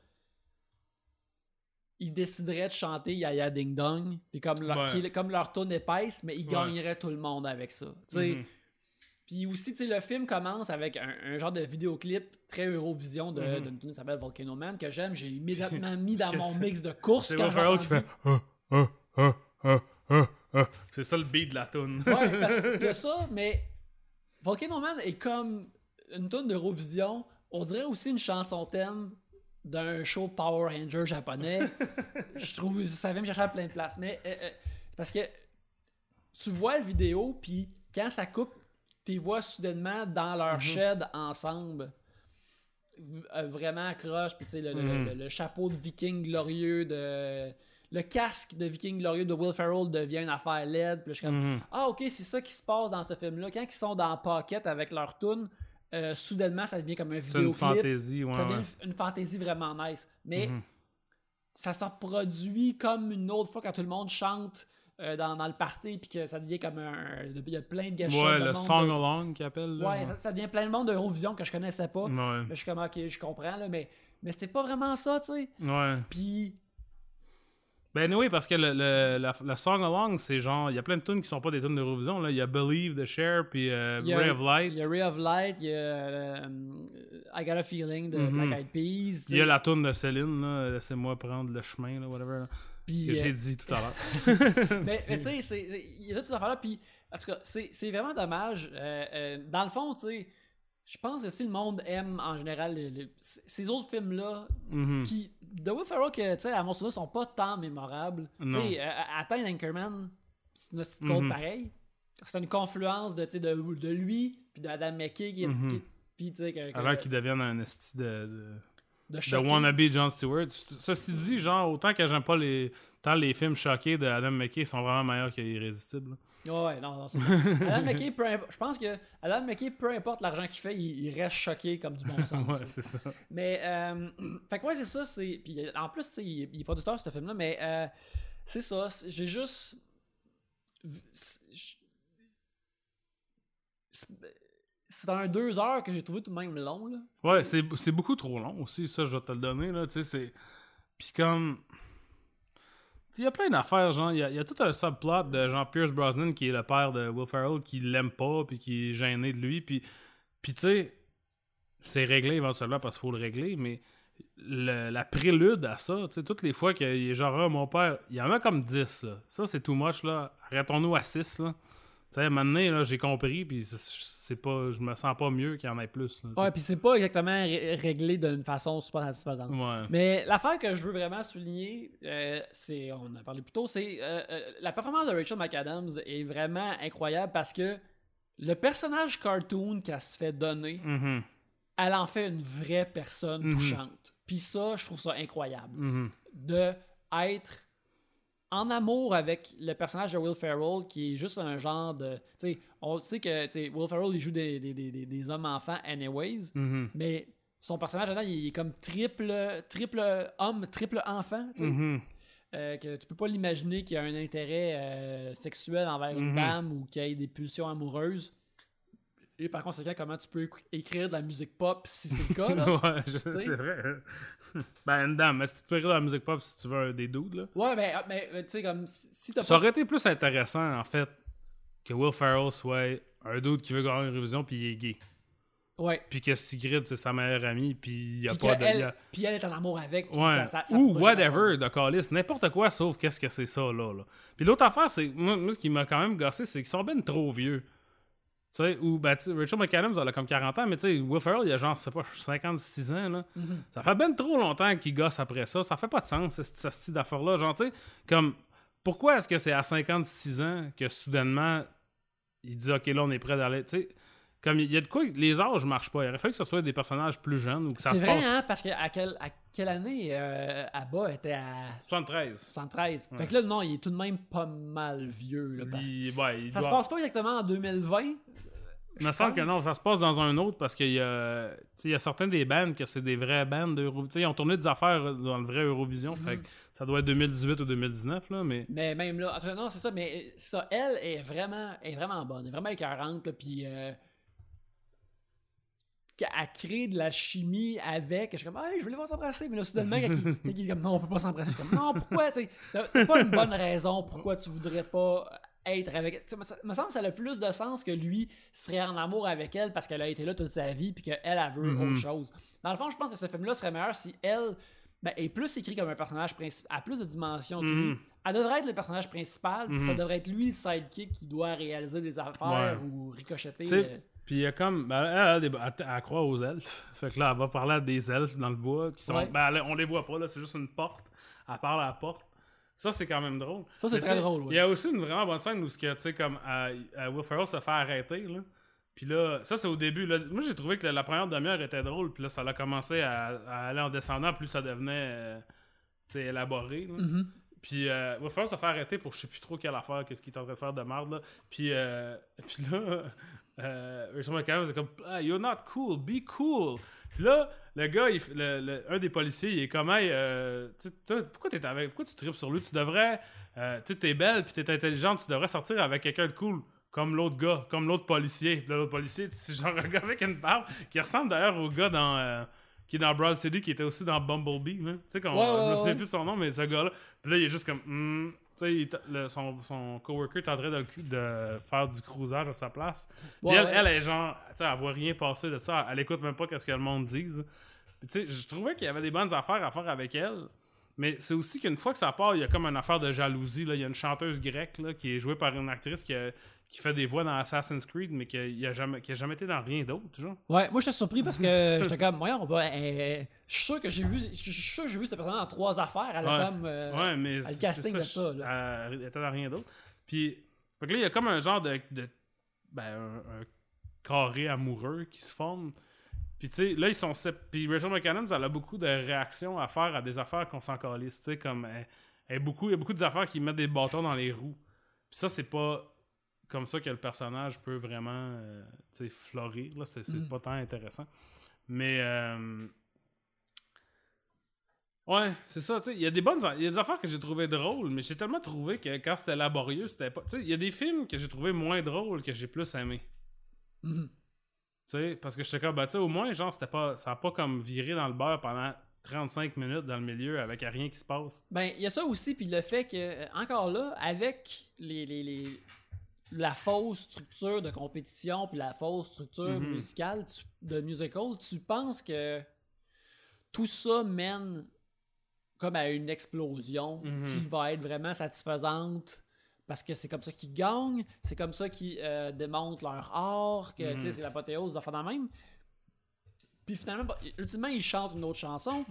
ils décideraient de chanter Yaya Ding Dong, puis comme leur, Ouais. comme leur épaisse, mais ils Ouais. gagneraient tout le monde avec ça. tu sais. Mhm. Puis aussi, tu sais, le film commence avec un, un genre de vidéoclip très Eurovision de- Mhm. d'une tune qui s'appelle Volcano Man que j'aime. J'ai immédiatement mis dans mon mix de course. C'est Will qui fait ah, ah, ah. C'est ça le beat de la tune. Ouais, parce qu'il y a ça, mais Volcano Man est comme une tune d'Eurovision. On dirait aussi une chanson thème d'un show Power Ranger japonais. Je trouve, ça vient me chercher à plein de places. Mais euh, euh, parce que tu vois la vidéo, puis quand ça coupe, tu vois soudainement dans leur Mhm. shed ensemble. Euh, vraiment accroche, puis tu sais, le, le- Mhm. le- le chapeau de viking glorieux de. Le casque de viking glorieux de Will Ferrell devient une affaire LED. Puis là, je suis comme, Mhm. ah, ok, c'est ça qui se passe dans ce film-là. Quand ils sont dans Pocket avec leur tune, euh, soudainement, ça devient comme un C'est une vidéoclip. fantaisie, ouais. ça devient une, une fantaisie vraiment nice. Mais ça se reproduit comme une autre fois quand tout le monde chante euh, dans, dans le party, puis que ça devient comme un. Il y a plein de gâchettes. Ouais, de le song de- along qu'ils appellent. là, Ouais, ça, ça devient plein de monde d'Eurovision que je connaissais pas. Ouais. Là, je suis comme, ok, je comprends, là, mais, mais c'était pas vraiment ça, tu sais. Ouais. Puis, Ben oui, parce que le, le, la- le song along, c'est genre, il y a plein de tunes qui sont pas des tunes d'Eurovision. là. Il y a Believe de Cher, puis euh, Ray of Light. il y a Ray of Light, il y a euh, I Got a Feeling de Mhm. Black Eyed Peas. Il y a la tune de Céline, là, Laissez-moi prendre le chemin, là, whatever, là, Puis, que euh, j'ai dit tout à l'heure. mais, mais tu sais, il y a toutes ces affaires-là. Puis, en tout cas, c'est vraiment dommage. Euh, euh, dans le fond, tu sais, je pense que si le monde aime en général le- le- c- ces autres films-là, Mhm. qui, de Will Ferrell, que, tu sais, à mon souvenir, sont pas tant mémorables. Tu sais, euh, Atteindre Anchorman, c'est une petite code Mhm. pareil. C'est une confluence de, de, de lui, puis d'Adam McKay, qui est. Qui- puis, tu sais, que- que- Avant qu'il devienne un esti de, de, de choquer. wannabe John Stewart. Ceci dit, genre, autant que j'aime pas les. Tant les films choqués de Adam McKay sont vraiment meilleurs qu'Irrésistible. Ouais, non, non, c'est Adam McKay, peu imp- je pense que Adam McKay, peu importe l'argent qu'il fait, il, il reste choqué comme du bon sens. ouais, c'est ça. Mais, euh, fait que ouais, c'est ça. c'est Puis en plus, il, il est producteur, ce film-là, mais euh, c'est ça. J'ai juste. c'est- c'est- un deux heures que j'ai trouvé tout de même long, là. Ouais, c'est c'est beaucoup trop long aussi, ça, je vais te le donner, là, tu sais, c'est... Puis comme... Il y a plein d'affaires, genre, il y, a, il y a tout un subplot de genre Pierce Brosnan, qui est le père de Will Ferrell, qui l'aime pas, puis qui est gêné de lui, puis... Puis tu sais, c'est réglé éventuellement parce qu'il faut le régler, mais le- la prélude à ça, tu sais, toutes les fois qu'il est genre, Ah, mon père, il y en a comme 10, là. Ça, c'est too much, là. Arrêtons-nous à 6, là. Tu sais, maintenant, là, j'ai compris, puis c'est- pas... Je me sens pas mieux qu'il y en ait plus, là. Ouais, puis c'est pas exactement ré- réglé d'une façon super satisfaisante. Ouais. Mais l'affaire que je veux vraiment souligner, euh, c'est, on en a parlé plus tôt, c'est euh, euh, la performance de Rachel McAdams est vraiment incroyable parce que le personnage cartoon qu'elle se fait donner, Mhm. elle en fait une vraie personne Mhm. touchante. Puis ça, je trouve ça incroyable. Mhm. De être en amour avec le personnage de Will Ferrell, qui est juste un genre de... On sait que Will Ferrell, il joue des, des, des, des- hommes-enfants anyways, Mhm. mais son personnage, là il est comme triple, triple homme, triple enfant. Mhm. euh, que tu peux pas l'imaginer qu'il y a un intérêt euh, sexuel envers une Mhm. dame ou qu'il y ait des pulsions amoureuses. Et par conséquent, comment tu peux éc- écrire de la musique pop si c'est le cas, là? ouais, je- sais? c'est vrai. ben, une dame, mais si tu peux écrire de la musique pop si tu veux des dudes, là? Ouais, mais, ah, mais euh, tu sais, comme si t'as Ça pas. aurait été plus intéressant, en fait, que Will Ferrell soit un dude qui veut gagner une révision puis il est gay. Ouais. Puis que Sigrid, c'est sa meilleure amie, puis il y a Puis pas de. puis elle est en amour avec. puis Ouais. ça- ça- ça Ou whatever de Callis, n'importe quoi sauf qu'est-ce que c'est ça là. là. Puis l'autre affaire, c'est. Moi, moi, ce qui m'a quand même gossé, c'est qu'ils sont ben trop vieux. Tu sais, ou ben, tu sais, Rachel McAdams, elle a comme 40 ans, mais tu sais, Will Ferrell, il a genre, je sais pas, 56 ans, là. Mhm. Ça fait ben trop longtemps qu'il gosse après ça. Ça fait pas de sens, ce, ce style d'affaire-là. Genre, tu sais, comme, pourquoi est-ce que c'est à 56 ans que soudainement, il dit, OK, là, on est prêt d'aller. Tu sais, comme, il y a de quoi, les âges marchent pas. Il aurait fallu que ce soit des personnages plus jeunes ou que ça C'est se vrai, passe. hein, parce que à, quelle- à quelle année euh, Abba était à 73. 113. Ouais. Fait que là, non, il est tout de même pas mal vieux. Là, parce- Il- ouais, il Ça doit- se passe pas exactement en 2020. Il me je semble pense. que non, ça se passe dans un autre parce qu'il y y a certains des bands que c'est des vraies bandes d'Eurovision. Ils ont tourné des affaires dans le vrai Eurovision. Fait Mhm. que ça doit être 2018 ou 2019, là, mais. Mais même là, en tout cas, non, c'est ça, mais ça, elle est vraiment, est vraiment bonne, elle est vraiment écœurante, puis euh, qu'elle crée de la chimie avec. Je suis comme, hey, je les voir s'embrasser, mais là, soudainement, quand il, est comme, non, on peut pas s'embrasser. Je suis comme, non, pourquoi, t'as pas une bonne raison pourquoi tu voudrais pas être avec. Sais, me ça- me semble que ça a le plus de sens que lui serait en amour avec elle parce qu'elle a été là toute sa vie, puis qu'elle, elle veut Mhm. autre chose. Dans le fond, je pense que ce film-là serait meilleur si elle. Ben, est plus écrit comme un personnage principal, a plus de dimensions que lui. Mhm. Elle devrait être le personnage principal, puis ça devrait être lui le sidekick qui doit réaliser des affaires Ouais. ou ricocheter. Euh, Puis il y a comme. ben, elle, a des- elle, elle croit aux elfes. Fait que là, elle va parler à des elfes dans le bois. Qui sont, Ouais. ben, elle- on les voit pas, là, c'est juste une porte. Elle parle à la porte. Ça, c'est quand même drôle. Ça, c'est très drôle, ouais. Il y a aussi une vraiment bonne scène où, tu sais, comme euh, euh, Will Ferrell se fait arrêter, là. Puis là, ça, c'est au début. Là. Moi, j'ai trouvé que la, la première demi-heure était drôle. Puis là, ça a commencé à, à aller en descendant. Plus ça devenait, euh, tu sais, élaboré. là. Mhm. Puis euh, Will Ferrell se fait arrêter pour je sais plus trop quelle affaire, qu'est-ce qu'il est en train de faire de merde, là. Puis, euh, puis là, euh, Rachel McAdams est comme ah, You're not cool, be cool. Puis là, le gars, il f- le- le- un des policiers, il est comme Hey, euh, tu sais, toi, pourquoi, t'es avec, pourquoi tu tripes sur lui? Tu devrais, euh, tu sais, t'es belle, puis t'es intelligente, tu devrais sortir avec quelqu'un de cool. Comme l'autre gars, comme l'autre policier. Puis là, l'autre policier, c'est genre un gars avec une barbe qui ressemble d'ailleurs au gars dans. euh, qui est dans Broad City, qui était aussi dans Bumblebee. Tu sais, comme, Ouais, ouais, je me souviens ouais. plus de son nom, mais ce gars-là. Puis là, il est juste comme. hmm, tu sais, son, son coworker est en train de, de faire du cruisage à sa place. Puis Ouais, elle, ouais. elle est genre. Tu sais, elle voit rien passer de ça. Elle écoute même pas ce que le monde dise. Puis tu sais, je trouvais qu'il y avait des bonnes affaires à faire avec elle. Mais c'est aussi qu'une fois que ça part, il y a comme une affaire de jalousie. Là. Il y a une chanteuse grecque là, qui est jouée par une actrice qui, a- qui fait des voix dans Assassin's Creed, mais qui a jamais, qui a jamais été dans rien d'autre. Ouais, moi j'étais surpris parce que j'étais comme, voyons, bah, euh, je suis sûr que j'ai vu, je suis sûr que j'ai vu cette personne dans trois affaires. Elle a Ouais. comme. euh, ouais, mais le casting ça, de ça, je- Elle était dans rien d'autre. Puis, là, il y a comme un genre de. de- ben, un, un carré amoureux qui se forme. Puis, tu sais, là, ils sont. Puis, Rachel McAdams, elle a beaucoup de réactions à faire à des affaires qu'on s'en calisse. Tu sais, comme. Elle, elle est beaucoup, il y a beaucoup d'affaires qui mettent des bâtons dans les roues. Puis, ça, c'est pas comme ça que le personnage peut vraiment. euh, tu sais, florir. Là, c'est Mhm. pas tant intéressant. Mais. euh, Ouais, c'est ça, tu sais, il y a des bonnes il y a des affaires que j'ai trouvées drôles, mais j'ai tellement trouvé que quand c'était laborieux, c'était pas tu sais, il y a des films que j'ai trouvé moins drôles que j'ai plus aimé. mhm. Sais, parce que j'étais comme bah tu sais au moins genre c'était pas ça a pas comme viré dans le beurre pendant 35 minutes dans le milieu avec rien qui se passe. Ben, il y a ça aussi, puis le fait que, euh, encore là, avec les, les, les- la fausse structure de compétition, puis la fausse structure Mhm. musicale tu- de musical, tu penses que tout ça mène comme à une explosion Mhm. qui va être vraiment satisfaisante parce que c'est comme ça qu'ils gagnent, c'est comme ça qu'ils euh, démontrent leur art, que Mhm. c'est l'apothéose, enfin dans même. Puis finalement, bah, ultimement, ils chantent une autre chanson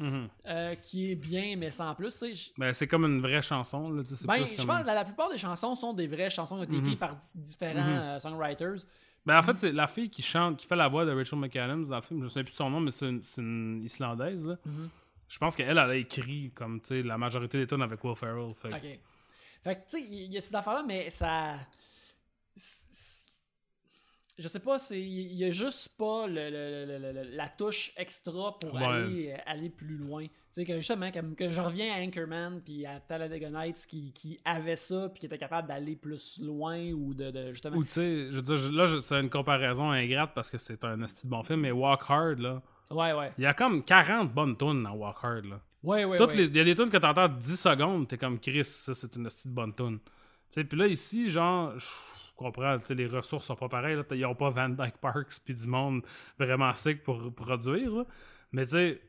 euh, qui est bien, mais sans plus. Ben c'est comme une vraie chanson là, c'est ben, plus je comme- pense que la, la plupart des chansons sont des vraies chansons qui ont été Mhm. écrites par di- différents Mhm. euh, songwriters. Ben en fait, c'est la fille qui chante, qui fait la voix de Rachel McAdams dans le film, je sais plus son nom, mais c'est une, c'est une islandaise. là. Mhm. Je pense qu'elle elle a écrit comme la majorité des tunes avec Will Ferrell. Fait. Fait que, tu sais, il y a ces affaires-là, mais ça. je sais pas, c'est il y a juste pas le, le- le- le- la touche extra pour Ouais. aller, aller plus loin. Tu sais, que justement, comme que je reviens à Anchorman puis à Talladega Nights qui, qui avait ça puis qui était capable d'aller plus loin ou de, de justement. Ou tu sais, je veux dire, là, c'est une comparaison ingrate parce que c'est un esti de bon film, mais Walk Hard, là, Ouais, ouais. il y a comme 40 bonnes tunes dans Walk Hard, là. Ouais, ouais, Toutes ouais. les- Il y a des tunes que t'entends 10 secondes, t'es comme Chris, ça c'est une esti de bonne tune. Puis là, ici, genre, je comprends, les ressources sont pas pareilles, là. Ils ont pas Van Dyke Parks puis du monde vraiment sick pour produire, là. Mais tu sais,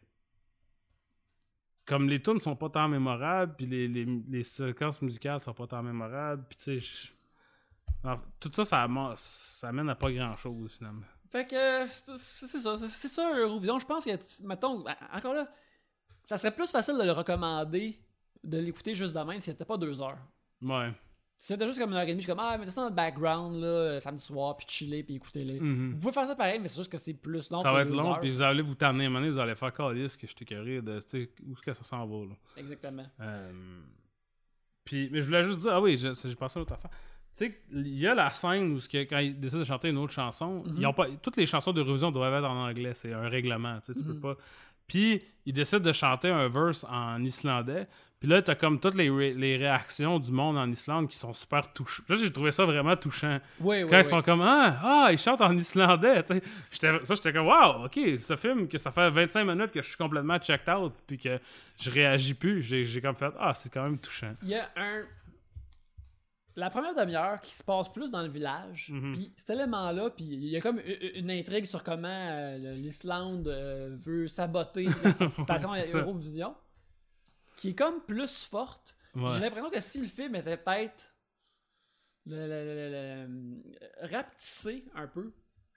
comme les tunes sont pas tant mémorables, puis les, les, les séquences musicales sont pas tant mémorables, puis tu sais, tout ça, ça, ça amène à pas grand-chose, finalement. Fait que c'est ça, c'est- ça Eurovision. Je pense que, mettons, en- encore là, ça serait plus facile de le recommander, de l'écouter juste de même si c'était pas deux heures. Ouais. Si c'était juste comme une heure et demie, je suis comme, ah, mettez ça dans le background, là, samedi soir, puis chiller, puis écoutez-les. Mhm. Vous pouvez faire ça pareil, mais c'est juste que c'est plus long. Ça va être long, puis vous allez vous à un vous allez faire calice que je curé de, tu sais, où est-ce que ça s'en va, là? Exactement. Euh, puis, mais je voulais juste dire, ah oui, j'ai pensé à une autre affaire. Tu sais, il y a la scène où quand ils décident de chanter une autre chanson, Mhm. ils ont pas, toutes les chansons d'Eurovision doivent être en anglais, c'est un règlement, tu sais, tu Mhm. peux pas. Puis, ils décident de chanter un verse en islandais. Puis là, t'as comme toutes les, ré- les réactions du monde en Islande qui sont super touchantes. Là, j'ai trouvé ça vraiment touchant. Oui. Quand oui. ils sont comme Ah, ah, ils chantent en islandais. Ça, j'étais comme Waouh, ok, ce film, que ça fait 25 minutes que je suis complètement checked out, puis que je réagis plus. J'ai j'ai comme fait Ah, c'est quand même touchant. Il y a un. La première demi-heure qui se passe plus dans le village, Mhm. puis cet élément-là, puis il y a comme une intrigue sur comment euh, l'Islande euh, veut saboter la participation Ouais, à. Eurovision, qui est comme plus forte. Ouais. J'ai l'impression que si le film était peut-être le, le- le- le- le- rapetissé un peu,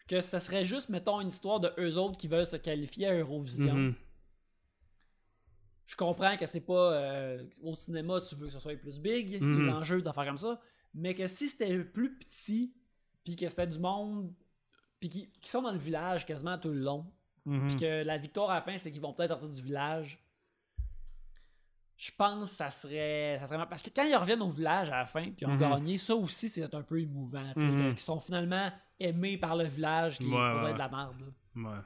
que ça serait juste, mettons, une histoire de eux autres qui veulent se qualifier à Eurovision. Mhm. Je comprends que c'est pas euh, au cinéma, tu veux que ce soit plus big, Mhm. les enjeux, des affaires comme ça, mais que si c'était plus petit, puis que c'était du monde, puis qui, qui sont dans le village quasiment tout le long, Mhm. puis que la victoire à la fin, c'est qu'ils vont peut-être sortir du village. Je pense que ça serait, ça serait. Parce que quand ils reviennent au village à la fin, puis ils ont Mhm. gagné, ça aussi, c'est un peu émouvant. Mhm. Qu'ils sont finalement aimés par le village, qui Ouais, ouais. être de la merde. là. Ouais.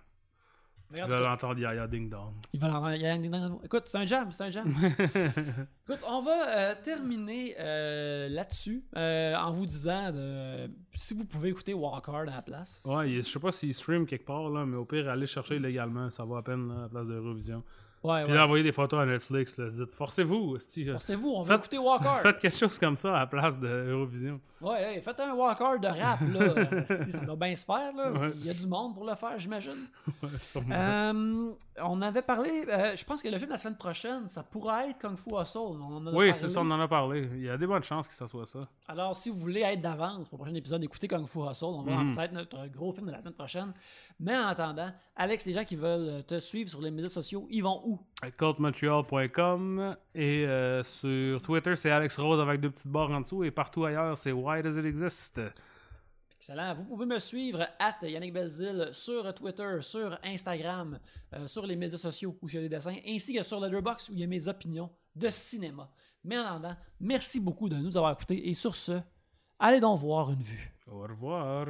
Mais en Tu tout vas cas, l'entendre Yaya Ding Dong. il va l'entendre. il y a un- Écoute, c'est un jam, c'est un jam. Écoute, on va euh, terminer euh, là-dessus euh, en vous disant de, si vous pouvez écouter Walk Hard à la place. Ouais, il- je sais pas s'il stream quelque part, là, mais au pire, allez chercher illégalement, ça vaut à peine là, à la place d'Eurovision. Ouais, Puis ouais. là, envoyez des photos à Netflix, là, dites forcez-vous. Forcez-vous, on va Faites- écouter Walk Hard. Faites quelque chose comme ça à la place d'Eurovision. Ouais, ouais, faites un Walk Hard de rap, là. Si, ça doit bien se faire, là. Ouais. Il y a du monde pour le faire, j'imagine. Ouais, sûrement. Euh, on avait parlé, euh, je pense que le film de la semaine prochaine, ça pourrait être Kung Fu Hustle. On en a oui, c'est ça, on en a parlé. Il y a des bonnes chances que ça soit ça. Alors, si vous voulez être d'avance pour le prochain épisode, écoutez Kung Fu Hustle. On va Mhm. en faire notre gros film de la semaine prochaine. Mais en attendant, Alex, les gens qui veulent te suivre sur les médias sociaux, ils vont où? cultmontreal.com et euh, sur Twitter, c'est Alex Rose avec deux petites barres en dessous et partout ailleurs, c'est Why Does It Exist? Excellent. Vous pouvez me suivre at Yannick Belzil sur Twitter, sur Instagram, euh, sur les médias sociaux où il y a des dessins, ainsi que sur Letterboxd où il y a mes opinions de cinéma. Mais en attendant, merci beaucoup de nous avoir écoutés et sur ce, allez donc voir une vue. Au revoir.